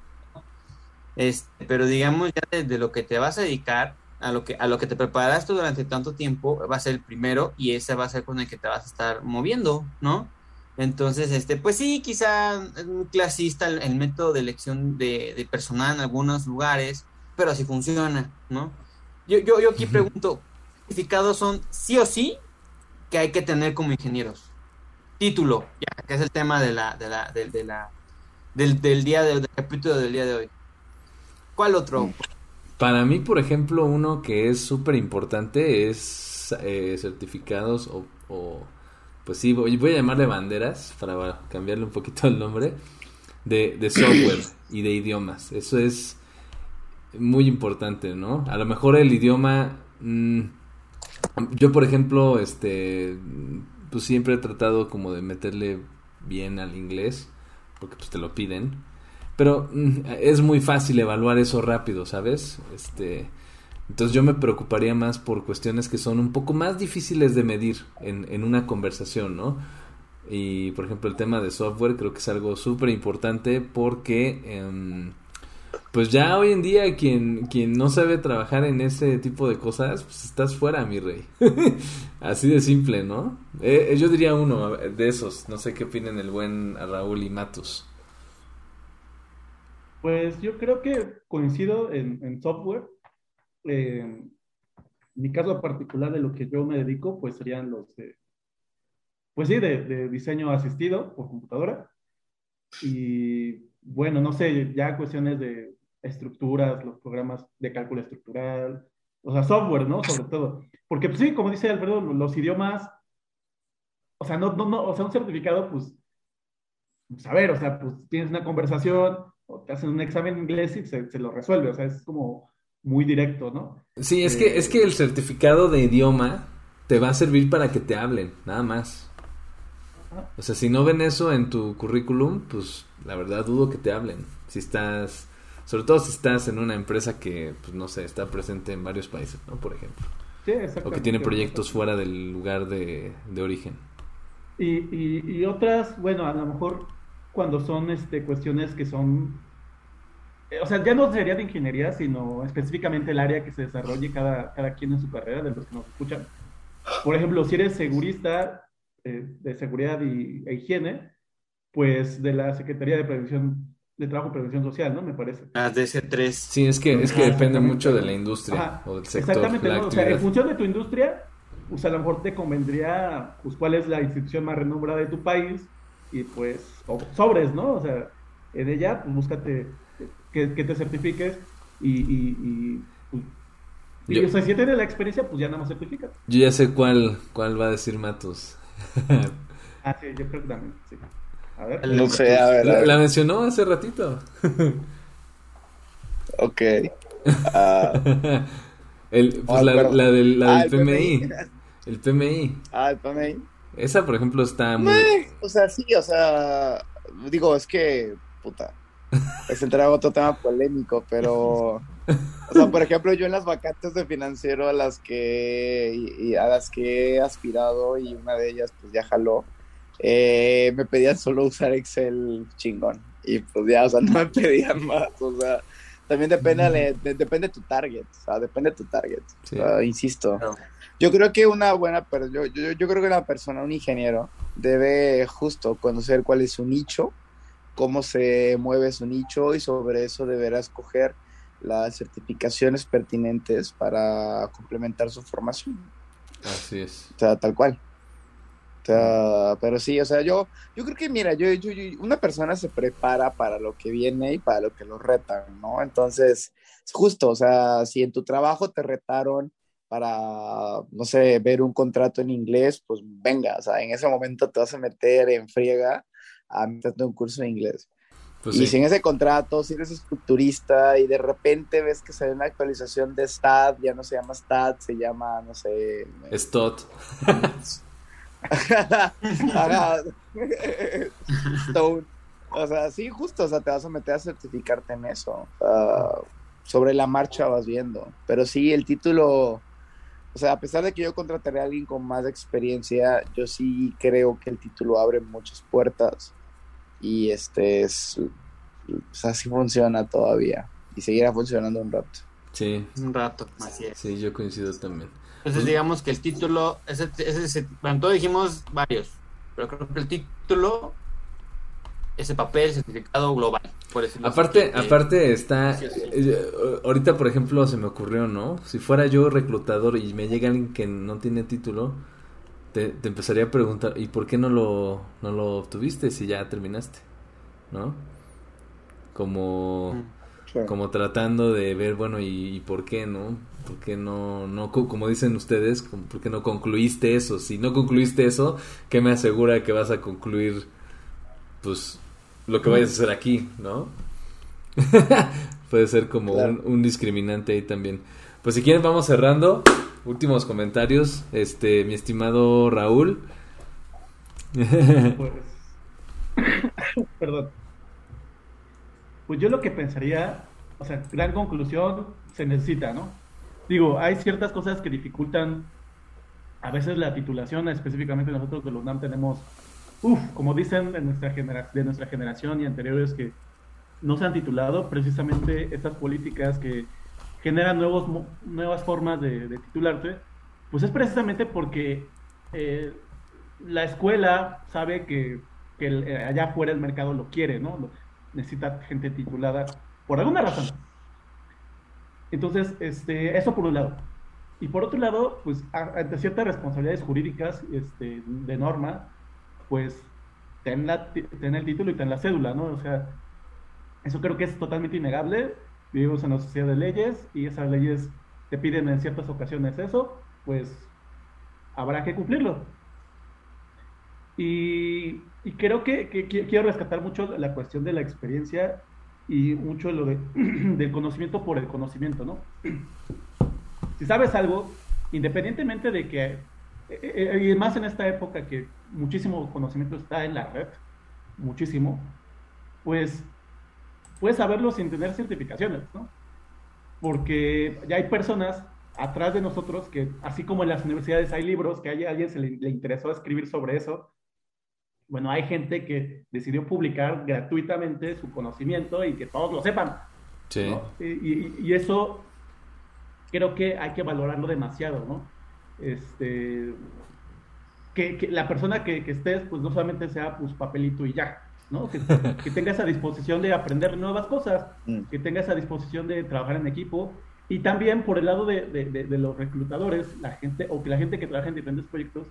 Este, pero digamos ya de, lo que te vas a dedicar, a lo que a lo que te preparaste durante tanto tiempo, va a ser el primero y ese va a ser con el que te vas a estar moviendo, ¿no? Entonces, este, pues sí, quizá es muy clasista el, método de elección de, personal en algunos lugares, pero así funciona, ¿no? Yo, yo, yo aquí pregunto, ¿certificados son sí o sí que hay que tener como ingenieros? Título, ya, que es el tema de la, de la, de, la, del, del día del capítulo del día de hoy. ¿Cuál otro? Para mí, por ejemplo, uno que es súper importante es eh, certificados o, pues sí, voy, voy, a llamarle banderas para cambiarle un poquito el nombre de, de software y de idiomas. Eso es muy importante, ¿no? A lo mejor el idioma, mm, yo por ejemplo, este pues siempre he tratado como de meterle bien al inglés, porque pues te lo piden. Pero mm, es muy fácil evaluar eso rápido, ¿sabes? Este, entonces yo me preocuparía más por cuestiones que son un poco más difíciles de medir en, en una conversación, ¿no? Y por ejemplo el tema de software creo que es algo súper importante porque... Eh, pues ya hoy en día quien, quien no sabe trabajar en ese tipo de cosas, pues estás fuera, mi rey. Así de simple, ¿no? Eh, yo diría uno de esos. No sé qué opinen el buen Raúl y Matus. Pues yo creo que coincido en, software. en mi caso particular de lo que yo me dedico, pues serían los de, pues sí, de diseño asistido por computadora. Y bueno, no sé, ya cuestiones de estructuras, los programas de cálculo estructural, o sea, software, ¿no? Sobre todo. Porque, pues sí, como dice Alfredo, los idiomas, o sea, no, no, no, o sea, un certificado, pues, pues, a ver, o sea, pues tienes una conversación, o te hacen un examen en inglés y se, se lo resuelve, o sea, es como muy directo, ¿no? Sí, es, que, es que el certificado de idioma te va a servir para que te hablen, nada más. O sea, si no ven eso en tu currículum, pues la verdad dudo que te hablen. Si estás sobre todo si estás en una empresa que, pues no sé, está presente en varios países, ¿no? Por ejemplo. Sí, o que tiene proyectos fuera del lugar de, origen. Y, y, otras, bueno, a lo mejor cuando son este, cuestiones que son, eh, o sea, ya no sería de ingeniería, sino específicamente el área que se desarrolle cada, cada quien en su carrera, de los que nos escuchan. Por ejemplo, si eres segurista eh, de seguridad y, e higiene, pues de la Secretaría de Prevención de trabajo y prevención social, ¿no? Me parece. Ah, de ese tres. Sí, es que, es que depende mucho de la industria o del sector. Exactamente, ¿no? o sea, en función de tu industria, pues a lo mejor te convendría, pues cuál es la institución más renombrada de tu país y pues, sobres, ¿no? O sea, en ella, pues búscate que, te certifiques y, y, y, o sea, si tienes la experiencia, pues ya nada más certificas. Yo ya sé cuál, cuál va a decir Matos. ah, sí, yo creo que también, sí. A ver. No sé, a ver. La, mencionó hace ratito. ok. Uh... el, pues la, la, del, la del PMI. PMI. El PMI. Ah, el PMI. Esa, por ejemplo, está muy... O sea, sí, o sea, digo, es que, puta, es entrar a otro tema polémico, pero, o sea, por ejemplo, yo en las vacantes de financiero a las que, y a las que he aspirado y una de ellas pues ya jaló, eh, me pedían solo usar Excel chingón. Y pues ya, o sea, no me pedían más. O sea, también depende, de, depende tu target. O sea, depende de tu target. insisto. Yo creo que una buena, yo, yo, yo creo que una persona, un ingeniero, debe justo conocer cuál es su nicho cómo se mueve su nicho y sobre eso deberá escoger las certificaciones pertinentes para complementar su formación. Así es. O sea, tal cual. O sea, pero sí, o sea, yo, yo creo que, mira, yo, yo, yo- una persona se prepara para lo que viene y para lo que lo retan, ¿no? Entonces, es justo, o sea, si en tu trabajo te retaron para, no sé, ver un contrato en inglés, pues venga, o sea, en ese momento te vas a meter en friega a meterte un curso de inglés. Pues y sí. si en ese contrato, si eres estructurista y de repente ves que sale una actualización de STAT, ya no se llama STAT, se llama, no sé, Stot. Stone. O sea, sí, justo, o sea, te vas a meter a certificarte en eso. Sea, sobre la marcha vas viendo. Pero sí, el título, o sea, a pesar de que yo contrataré a alguien con más experiencia, yo sí creo que el título abre muchas puertas. Y este es, o sea, sí funciona todavía. Y seguirá funcionando un rato. Sí, Un rato, así es. sí, yo coincido también. Entonces digamos que el título, ese, ese, ese- bueno, todos dijimos varios, pero creo que el título, ese papel, certificado global, por así, Aparte, aparte está, Sí, sí. eh, ahorita por ejemplo se me ocurrió, ¿no? Si fuera yo reclutador y me llega alguien que no tiene título, te, te empezaría a preguntar, ¿y por qué no lo, no lo obtuviste si ya terminaste? ¿No? Como, Mm. Como tratando de ver, bueno, ¿y, y por qué, no? ¿Por qué no, no, co- como dicen ustedes, por qué no concluiste eso? Si no concluiste eso, ¿qué me asegura que vas a concluir, pues, lo que vayas a hacer aquí, ¿no? Puede ser como Claro. un, un discriminante ahí también. Pues si quieren vamos cerrando. Últimos comentarios, este, mi estimado Raúl. Pues, perdón. Pues yo lo que pensaría, o sea, gran conclusión, se necesita, ¿no? Digo, hay ciertas cosas que dificultan a veces la titulación, específicamente nosotros de la UNAM tenemos, uff, como dicen de nuestra, genera- de nuestra generación y anteriores que no se han titulado, precisamente estas políticas que generan nuevos, nuevas formas de, titularte, pues es precisamente porque eh, la escuela sabe que, eh, allá afuera el mercado lo quiere, ¿no? Lo- necesita gente titulada por alguna razón. Entonces, este, eso por un lado. Y por otro lado, pues ante ciertas responsabilidades jurídicas este, de norma, pues ten, la, ten el título y ten la cédula, ¿no? O sea, eso creo que es totalmente innegable. Vivimos en una sociedad de leyes y esas leyes te piden en ciertas ocasiones eso, pues habrá que cumplirlo. Y, y creo que, que qui- quiero rescatar mucho la cuestión de la experiencia y mucho lo de, del conocimiento por el conocimiento, ¿no? Si sabes algo, independientemente de que, eh, eh, y más en esta época que muchísimo conocimiento está en la red, muchísimo, pues puedes saberlo sin tener certificaciones, ¿no? Porque ya hay personas atrás de nosotros que, así como en las universidades hay libros que a alguien se le, le interesó escribir sobre eso, bueno, hay gente que decidió publicar gratuitamente su conocimiento y que todos lo sepan. Sí. ¿no? Y, y- y eso creo que hay que valorarlo demasiado, ¿no? Este, que, que la persona que, que estés, pues no solamente sea pues papelito y ya, ¿no? Que, que tenga esa disposición de aprender nuevas cosas, Mm. que tenga esa disposición de trabajar en equipo y también por el lado de, de- de- de los reclutadores, la gente o que la gente que trabaja en diferentes proyectos,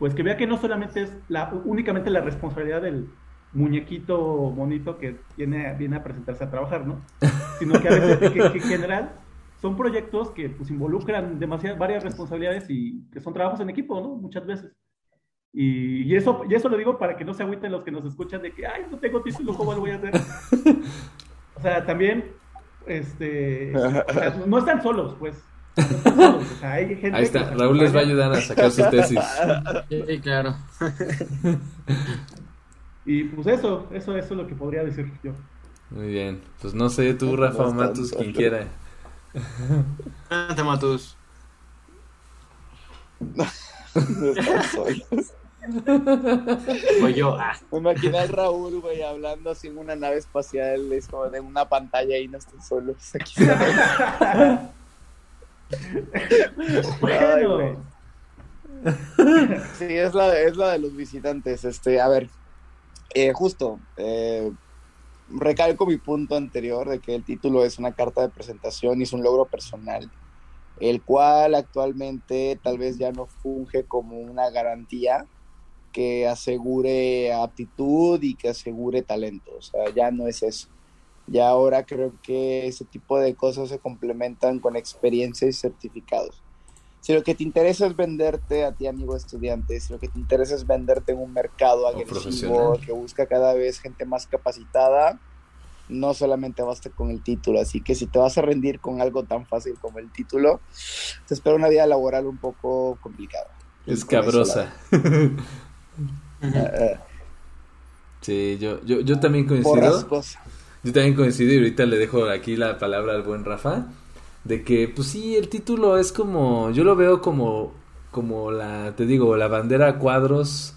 pues que vea que no solamente es la, únicamente la responsabilidad del muñequito bonito que viene, viene a presentarse a trabajar, ¿no? Sino que a veces, que, que en general son proyectos que pues involucran demasiadas, varias responsabilidades y que son trabajos en equipo, ¿no? Muchas veces. Y, y eso, y eso lo digo para que no se agüiten los que nos escuchan de que, ay, no tengo título, ¿cómo lo voy a hacer? O sea, también, este, o sea, no están solos, pues. No hay gente Ahí está, Raúl les va a ayudar a sacar sus tesis. Sí, claro. Y pues eso, eso, eso es lo que podría decir yo. Muy bien. Pues no sé, tú, Rafa o Matus, quien quiera. Adelante, Matus. No yo. Ah. Me imaginé al Raúl, güey, hablando así en una nave espacial, es como de una pantalla y no están solos. Aquí bueno. Sí, es la, es la de los visitantes. Este, a ver, eh, justo, eh, recalco mi punto anterior de que el título es una carta de presentación y es un logro personal, el cual actualmente tal vez ya no funge como una garantía que asegure aptitud y que asegure talento. O sea, ya no es eso. Ya ahora creo que ese tipo de cosas se complementan con experiencias y certificados. Si lo que te interesa es venderte a ti, amigo estudiante, si lo que te interesa es venderte en un mercado agresivo que busca cada vez gente más capacitada, no solamente basta con el título. Así que si te vas a rendir con algo tan fácil como el título, te espera una vida laboral un poco complicada. Escabrosa. sí, yo, yo, yo también coincido. Yo también coincido y ahorita le dejo aquí la palabra al buen Rafa de que pues sí el título es como yo lo veo como como la te digo la bandera a cuadros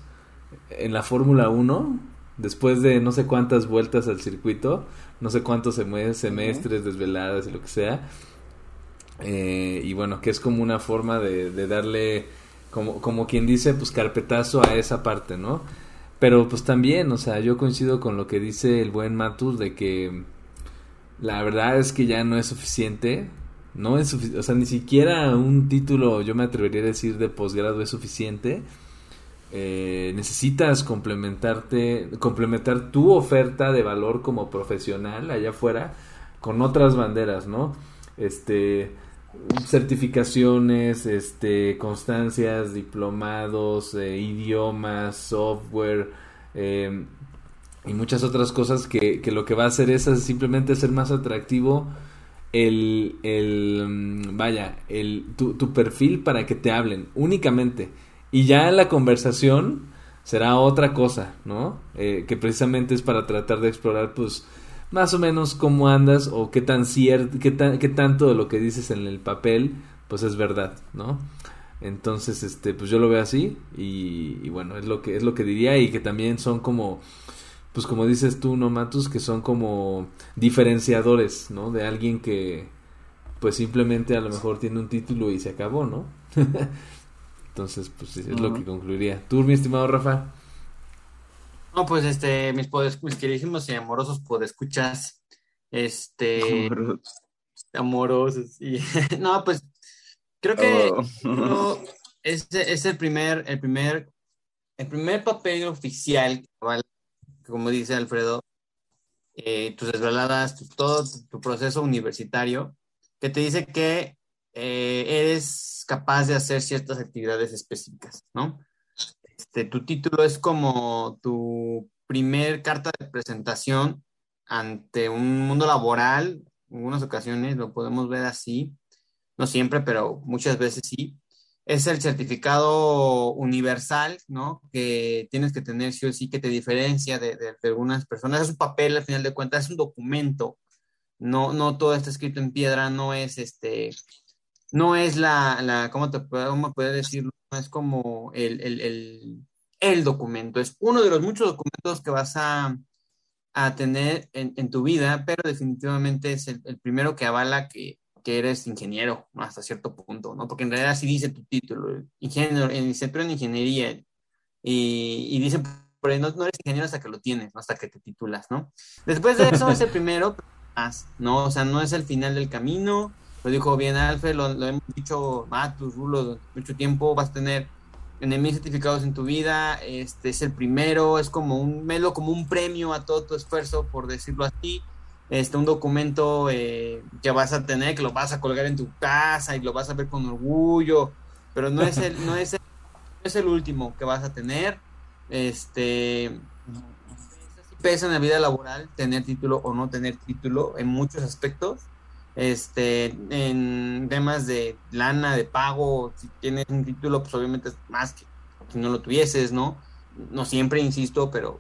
en la Fórmula 1 después de no sé cuántas vueltas al circuito no sé cuántos semestres desveladas y lo que sea eh, y bueno que es como una forma de, de darle como como quien dice pues carpetazo a esa parte no pero pues también o sea yo coincido con lo que dice el buen Matus de que la verdad es que ya no es suficiente no es suficiente, o sea, ni siquiera un título, yo me atrevería a decir, de posgrado es suficiente. Eh, necesitas complementarte, complementar tu oferta de valor como profesional allá afuera con otras banderas, ¿no? Este, certificaciones, este, constancias, diplomados, eh, idiomas, software eh, y muchas otras cosas que, que, lo que va a hacer es simplemente ser más atractivo el, el mm, vaya, el, tu, tu, perfil para que te hablen únicamente. Y ya la conversación será otra cosa, ¿no? Eh, que precisamente es para tratar de explorar, pues, más o menos cómo andas o qué tan cierto, qué, qué tanto de lo que dices en el papel, pues es verdad, ¿no? Entonces, este, pues yo lo veo así y, y bueno, es lo que es lo que diría y que también son como pues como dices tú, ¿no, Matus? Que son como diferenciadores, ¿no? De alguien que, pues simplemente a lo mejor tiene un título y se acabó, ¿no? Entonces, pues es lo que concluiría. ¿Tú, mi estimado Rafa? No, pues este, mis, podes, mis queridísimos y amorosos podescuchas, este, amorosos, y, no, pues, creo que oh. es, es, el primer, el primer, el primer papel oficial que como dice Alfredo, eh, tus desveladas, todo tu, proceso universitario, que te dice que eh, eres capaz de hacer ciertas actividades específicas, ¿no? Este, tu título es como tu primer carta de presentación ante un mundo laboral, en algunas ocasiones lo podemos ver así, no siempre, pero muchas veces sí, es el certificado universal, ¿no? Que tienes que tener sí o sí que te diferencia de, algunas personas. Es un papel, al final de cuentas, es un documento. No, no todo está escrito en piedra, no es este, no es la, la ¿cómo te puedo, decirlo? No es como el, el, el, documento, es uno de los muchos documentos que vas a, a tener en, en, tu vida, pero definitivamente es el, el primero que avala que, que eres ingeniero hasta cierto punto, ¿no? Porque en realidad sí dice tu título, ingeniero, en licenciatura en ingeniería, y, y dice, pero no, no, eres ingeniero hasta que lo tienes, ¿no? hasta que te titulas, ¿no? Después de eso es el primero, más, ¿no? O sea, no es el final del camino, lo dijo bien Alfred, lo, hemos dicho Matus, Rulo, mucho tiempo, vas a tener en mil certificados en tu vida, este es el primero, es como un, melo como un premio a todo tu esfuerzo, por decirlo así, este, un documento eh, que vas a tener, que lo vas a colgar en tu casa y lo vas a ver con orgullo, pero no es el, no es el, es el último que vas a tener. Este pesa en la vida laboral tener título o no tener título en muchos aspectos. Este, en temas de lana, de pago, si tienes un título, pues obviamente es más que si no lo tuvieses, ¿no? No siempre, insisto, pero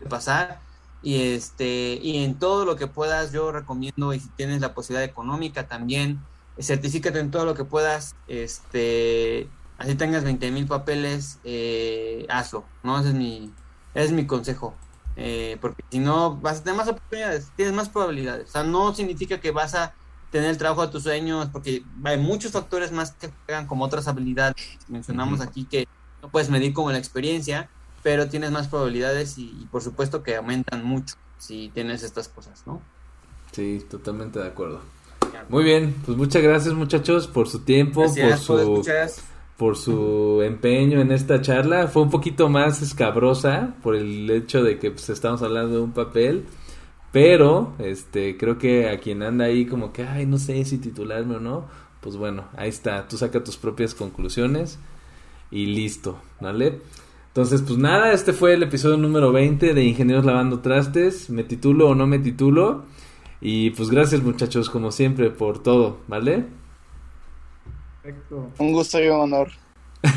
de pasar. Y este y en todo lo que puedas yo recomiendo y si tienes la posibilidad económica también certifícate en todo lo que puedas este así tengas 20 mil papeles eh, hazlo no ese es mi es mi consejo eh, porque si no vas a tener más oportunidades tienes más probabilidades. O sea no significa que vas a tener el trabajo de tus sueños porque hay muchos factores más que juegan como otras habilidades mencionamos aquí que no puedes medir como la experiencia pero tienes más probabilidades y, por supuesto que aumentan mucho si tienes estas cosas, ¿no? Sí, totalmente de acuerdo. Muy bien, pues muchas gracias muchachos por su tiempo, Gracias por su escuchar. por su empeño en esta charla. Fue un poquito más escabrosa por el hecho de que pues, estamos hablando de un papel. Pero, este, creo que a quien anda ahí como que, ay, no sé si titularme o no, pues bueno, ahí está, tú saca tus propias conclusiones y listo, ¿vale? Entonces, pues nada, este fue el episodio número 20 de Ingenieros Lavando Trastes, me titulo o no me titulo, y pues gracias muchachos, como siempre, por todo, ¿vale? Perfecto. Un gusto y un honor.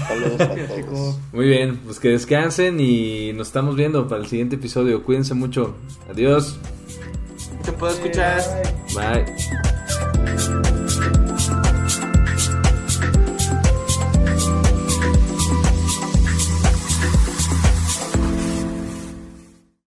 Saludos a Gracias, todos. chicos. Muy bien, pues que descansen y nos estamos viendo para el siguiente episodio. Cuídense mucho. Adiós. Te puedo escuchar. Bye. Bye.